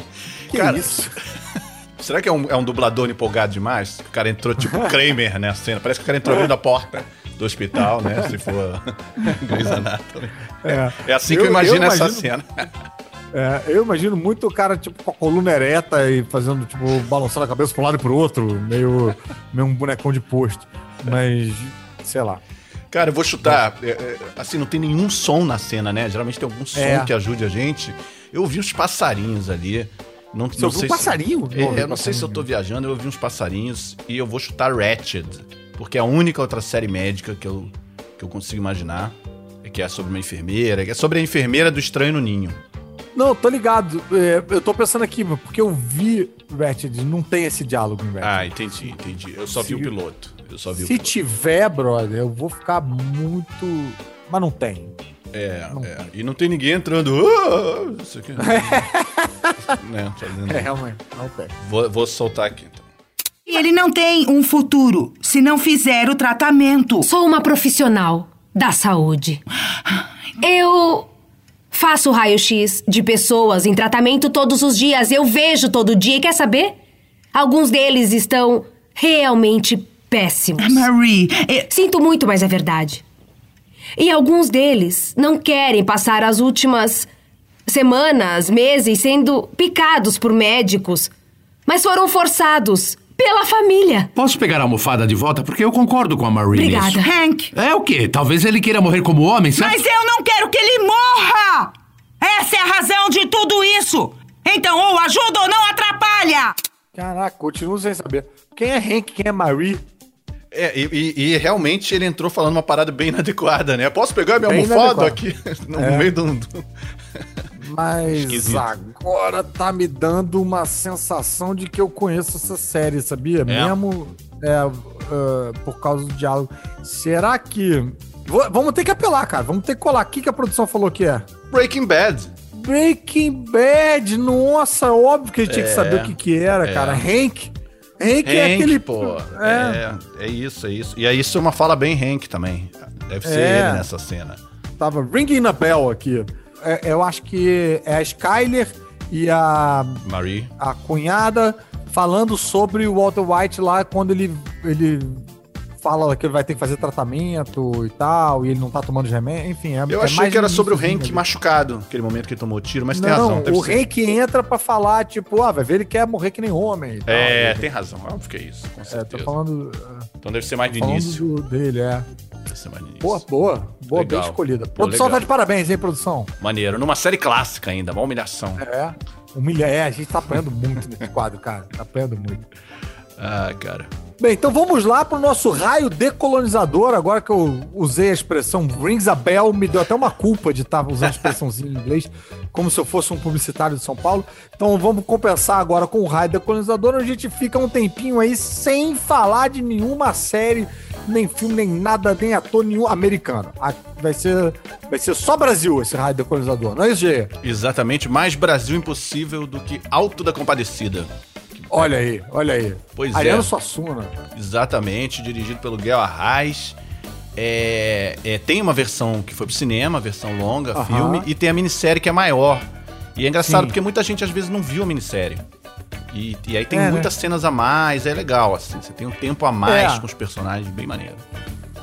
A: que
B: Cara,
A: isso?
B: Será que é um, é um dublador empolgado demais? O cara entrou tipo Kramer nessa cena. Parece que o cara entrou abrindo a porta do hospital, né? Se for Grey's Anatomy.
A: É,
B: É assim que eu, imagino essa
A: imagino-
B: cena.
A: é, eu imagino muito o cara, tipo, com a coluna ereta e fazendo, tipo, balançando a cabeça pra um lado e pro outro, meio, meio um bonecão de posto. Mas, sei lá.
B: Cara, eu vou chutar. é, é, assim, não tem nenhum som na cena, né? Geralmente tem algum som
A: É.
B: que ajude a gente. Eu ouvi uns passarinhos ali. Não,
A: Você ouviu um passarinho?
B: Se,
A: Não
B: é, eu não sei se eu tô viajando, eu ouvi uns passarinhos e eu vou chutar Ratched. Porque é a única outra série médica que eu, que eu consigo imaginar. é Que é sobre uma enfermeira. que É sobre a enfermeira do Estranho no Ninho.
A: Não, tô ligado. É, eu tô pensando aqui, porque eu vi Ratched, não tem esse diálogo em Ratched.
B: Ah, entendi, entendi. Eu só vi o
A: Se-
B: piloto. Eu só vi
A: Se tiver, brother, eu vou ficar muito. Mas não tem.
B: É, é. E não tem ninguém entrando. "Ah", Isso aqui. né, tá dizendo.
A: É, realmente. Não tem.
B: Vou, vou soltar aqui então.
H: E ele não tem um futuro se não fizer o tratamento.
I: Sou uma profissional da saúde. Eu faço raio-x de pessoas em tratamento todos os dias. Eu vejo todo dia. E quer saber? Alguns deles estão realmente péssimos.
H: Marie, eu-
I: Sinto muito, mas é verdade. E alguns deles não querem passar as últimas semanas, meses sendo picados por médicos, mas foram forçados pela família.
C: Posso pegar a almofada de volta? Porque eu concordo com a Marie
I: Obrigada.
C: nisso.
H: Hank,
C: É o quê? Talvez ele queira morrer como homem, certo?
H: mas eu não quero que ele morra! Essa é a razão de tudo isso! Então, ou ajuda ou não atrapalha!
A: Caraca, continuo sem saber. Quem é Hank? Quem é Marie?
B: É, e, e- realmente ele entrou falando uma parada bem inadequada, né? Posso pegar minha
A: Bem
B: almofada aqui? No
A: É.
B: meio do.
A: Mas
B: Esquisito.
A: agora tá me dando uma sensação de que eu conheço essa série, sabia? Mesmo é, ah, por causa do diálogo. Será que. Vamos ter que apelar, cara. Vamos ter que colar. O que, que a produção falou que é?
B: Breaking Bad.
A: Breaking Bad, nossa, óbvio que a gente tinha que
B: É,
A: saber o que, que era,
B: é.
A: cara. Hank. Hank, é
B: Hank,
A: aquele.
B: pô.
A: É,
B: É. é, isso, é isso. E aí isso é uma fala bem Hank também. Deve ser
A: É.
B: ele nessa cena.
A: Tava ringing a bell aqui. É, eu acho que é a Skyler e a,
B: Marie.
A: a cunhada falando sobre o Walter White lá quando ele, ele fala que ele vai ter que fazer tratamento e tal, e ele não tá tomando remédio. Enfim, é
B: Eu
A: é
B: achei que era sobre o
A: iniciozinho
B: Hank
A: ali.
B: machucado, aquele momento que ele tomou tiro, mas tem
A: Não,
B: razão. deve
A: o. Hank entra pra falar, tipo, ah, vai ver, ele quer morrer que nem homem. e tal.
B: É,
A: Ele-
B: tem razão. Óbvio que é isso, com
A: É, tô
B: certeza.
A: falando,
B: Então deve ser mais
A: falando
B: início.
A: do- dele, é.
B: Deve ser mais no início.
A: Boa, boa. Boa,
B: Legal.
A: bem escolhida.
B: Pô,
A: produção
B: legal.
A: tá de parabéns, hein, produção?
B: Maneiro. Numa série clássica ainda, uma humilhação.
A: É. Humilha, é, a gente tá apanhando muito nesse quadro, cara. Tá apanhando muito.
B: Ah, cara.
A: Bem, então vamos lá pro nosso raio decolonizador. Agora que eu usei a expressão rings a bell, me deu até uma culpa de estar usando a expressãozinha em inglês, como se eu fosse um publicitário de São Paulo. Então vamos compensar agora com o raio decolonizador, onde a gente fica um tempinho aí sem falar de nenhuma série, nem filme, nem nada, nem ator nenhum americano. Ah, Vai ser, vai ser só Brasil esse raio decolonizador, não é isso, Gê?
B: Exatamente, mais Brasil impossível do que Alto da Compadecida.
A: Olha aí, olha aí.
B: Pois
A: Ariano
B: é.
A: Suassuna.
B: Exatamente, dirigido pelo Guel Arraes. É, é, tem uma versão que foi pro cinema, versão longa, filme, e tem a minissérie que é maior. E é engraçado
A: Sim.
B: porque muita gente às vezes não viu a minissérie. E, e aí tem
A: É, né?
B: muitas cenas a mais, é legal, assim. Você tem um tempo a mais
A: É.
B: com os personagens, bem maneiro.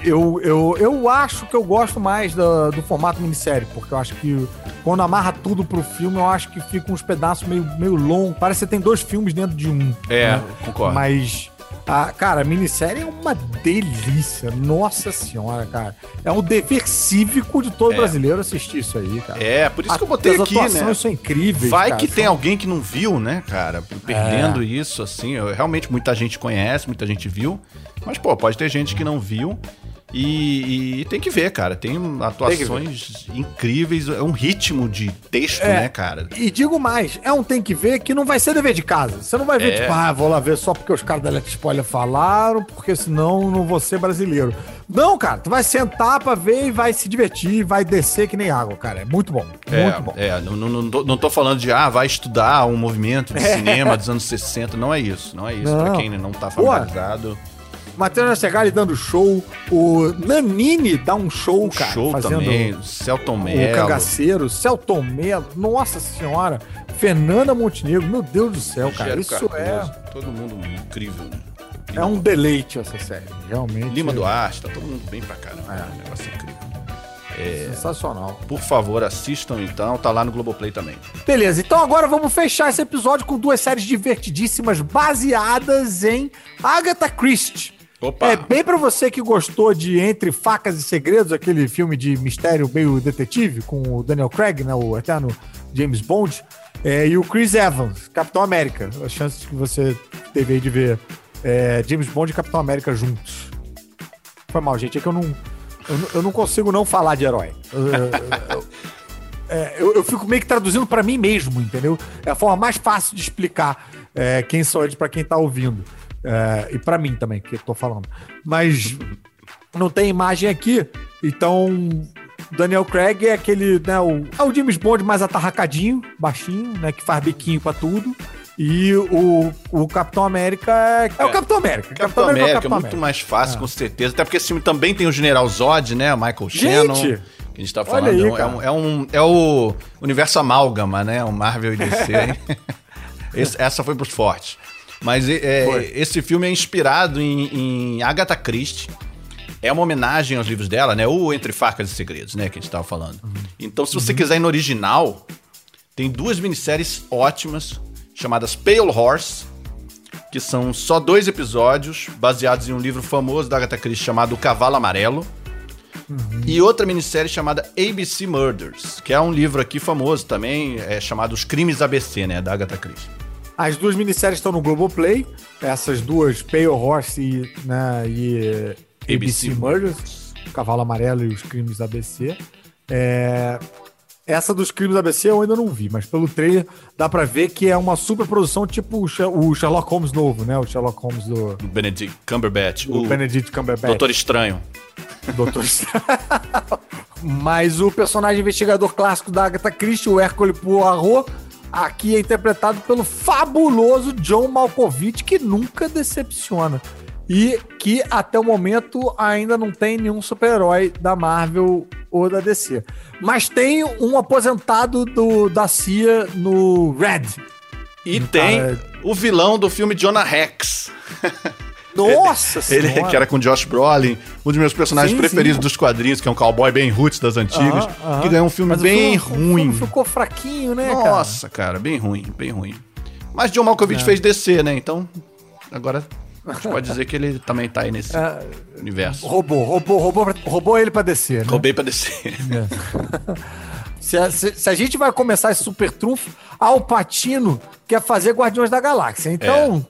A: Eu, eu, eu acho que eu gosto mais da- do formato minissérie, porque eu acho que quando amarra tudo pro filme, eu acho que fica uns pedaços meio, meio longos. Parece que você tem dois filmes dentro de um.
B: É,
A: né?
B: concordo.
A: Mas, a, cara, a minissérie é uma delícia. Nossa senhora, cara. É um dever cívico de todo
B: É.
A: brasileiro assistir isso aí, cara.
B: É, por isso que eu botei aqui, né?
A: são incríveis.
B: Vai
A: cara,
B: que tem
A: são-
B: alguém que não viu, né, cara? Perdendo
A: É.
B: isso, assim. eu- realmente muita gente conhece, muita gente viu. Mas, pô, pode ter gente que não viu. E, e tem que ver, cara. Tem atuações incríveis. É um ritmo de texto,
A: É.
B: né, cara?
A: E digo mais, é um tem que ver que não vai ser dever de casa. Você não vai ver,
B: É.
A: tipo, ah, vou lá ver só porque os caras da Let's Spoiler falaram, porque senão não vou ser brasileiro. Não, cara, tu vai sentar pra ver e vai se divertir, vai descer que nem água, cara. É muito bom,
B: É,
A: muito bom.
B: é não, não, não, tô, não tô falando de, ah, vai estudar um movimento de
A: É.
B: cinema dos anos 60. Não é isso, não é isso. Pra
A: Não.
B: quem não tá
A: Pô. Matheus Nastegali dando show, o Nanini dá um show, cara.
B: show também. Celton
A: O
B: Mello.
A: Cangaceiro, Celton Mello, nossa senhora, Fernanda Montenegro, meu Deus do céu, cara. Isso
B: Cardoso, Todo mundo incrível, né?
A: é, é um deleite essa série, realmente.
B: Lima Duarte, tá todo mundo bem pra caramba.
A: É.
B: Um negócio incrível.
A: Sensacional.
B: Por favor, assistam então. Tá lá no Globoplay também.
A: Beleza, então agora vamos fechar esse episódio com duas séries divertidíssimas baseadas em Agatha Christie.
B: Opa!
A: É bem pra você que gostou de Entre Facas e Segredos, aquele filme de mistério meio detetive com o Daniel Craig, né, o eterno James Bond, é, e o Chris Evans, Capitão América. As chances que você teve aí de ver é, James Bond e Capitão América juntos. Foi mal, gente, é que eu não, eu, eu não consigo não falar de herói. Eu- é, eu, eu fico meio que traduzindo pra mim mesmo, entendeu? É a forma mais fácil de explicar é, quem são eles pra quem tá ouvindo. É, e pra mim também, que eu tô falando. Mas não tem imagem aqui, então Daniel Craig é aquele, né, o, é o James Bond mais atarracadinho, baixinho, né, que faz biquinho pra tudo. E o, o Capitão América é, é o Capitão América.
B: Capitão,
A: é o
B: América é
A: Capitão
B: muito mais fácil, com certeza. Até porque esse filme também tem o General Zod, né? O Michael Shannon.
A: Gente!
B: Que a gente tá falando.
A: aí,
B: é, um, é, um, é, é o universo amálgama, né? O Marvel e DC. Esse- essa foi pros fortes. Mas é, é, esse filme é inspirado em, em Agatha Christie. É uma homenagem aos livros dela, né? O Entre Facas e Segredos, né? Que a gente tava falando. Então, se você quiser ir no original, tem duas minisséries ótimas, chamadas Pale Horse, que são só dois episódios, baseados em um livro famoso da Agatha Christie chamado O Cavalo Amarelo. E outra minissérie chamada ABC Murders, que é um livro aqui famoso também, é chamado Os Crimes ABC, né? Da Agatha Christie.
A: As duas minisséries estão no Globoplay. Essas duas, Pale Horse e, né, e ABC,
B: ABC
A: Murders, Cavalo Amarelo e os Crimes da ABC. É, essa dos Crimes da ABC eu ainda não vi, mas pelo trailer dá pra ver que é uma super produção tipo o Sher- o Sherlock Holmes novo, né? O Sherlock Holmes do,
B: O Benedict Cumberbatch,
A: do
B: o
A: Benedict Cumberbatch.
B: Doutor Estranho.
A: Doutor Estranho. Mas o personagem investigador clássico da Agatha Christie, o Hércule Poirot, aqui é interpretado pelo fabuloso John Malkovich, que nunca decepciona. E que até o momento ainda não tem nenhum super-herói da Marvel ou da DC. Mas tem um aposentado do, da CIA no Red.
B: E tem
A: Cara,
B: o vilão do filme Jonah Rex.
A: Nossa
B: Ele
A: senhora!
B: que era com Josh Brolin, um dos meus personagens
A: Sim,
B: preferidos
A: sim.
B: dos quadrinhos, que é um cowboy bem roots das antigas,
A: Aham, aham.
B: que ganhou um filme
A: Mas
B: bem
A: filme- o
B: ruim.
A: filme ficou fraquinho, né, cara?
B: Nossa, cara, bem ruim, bem ruim. Mas John Malkovich
A: É.
B: fez DC, né? Então, agora a gente pode dizer que ele também tá aí nesse
A: É.
B: universo.
A: Roubou, roubou, roubou, roubou ele pra descer, né?
B: Roubei pra DC.
A: Se a, se- se a gente vai começar esse super trunfo, Alpatino quer fazer Guardiões da Galáxia. Então,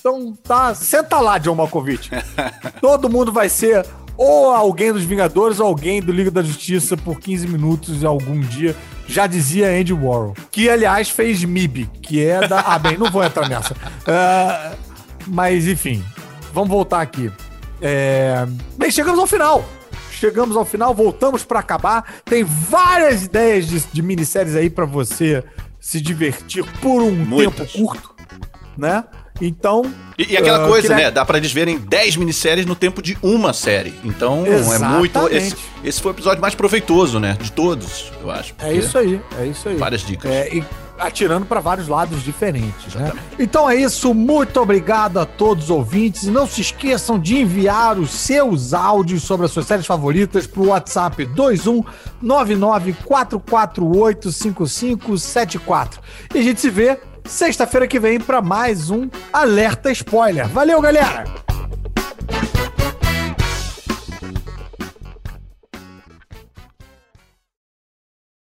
A: então tá, senta lá, John Malkovich. Todo mundo vai ser ou alguém dos Vingadores ou alguém do Liga da Justiça por 15 minutos algum dia. Já dizia Andy Warhol. Que, aliás, fez MIB, que é da... Ah, bem, não vou entrar nessa. Ah, mas, enfim, vamos voltar aqui. É, Bem, chegamos ao final. Chegamos ao final, voltamos pra acabar. Tem várias ideias de, de minisséries aí pra você se divertir por um
B: Muitas.
A: tempo curto, né? Então.
B: E, e aquela
A: ah,
B: coisa,
A: queria-
B: né? Dá pra eles verem 10 minisséries no tempo de uma série. Então, é muito.
A: Exatamente.
B: Esse, esse foi o episódio mais proveitoso, né? De todos, eu acho.
A: É isso aí, é isso aí.
B: Várias dicas.
A: É, e atirando para vários lados diferentes, né? Então é isso, muito obrigado a todos os ouvintes. E não se esqueçam de enviar os seus áudios sobre as suas séries favoritas pro WhatsApp 21994485574. E a gente se vê sexta-feira que vem para mais um Alerta Spoiler. Valeu, galera!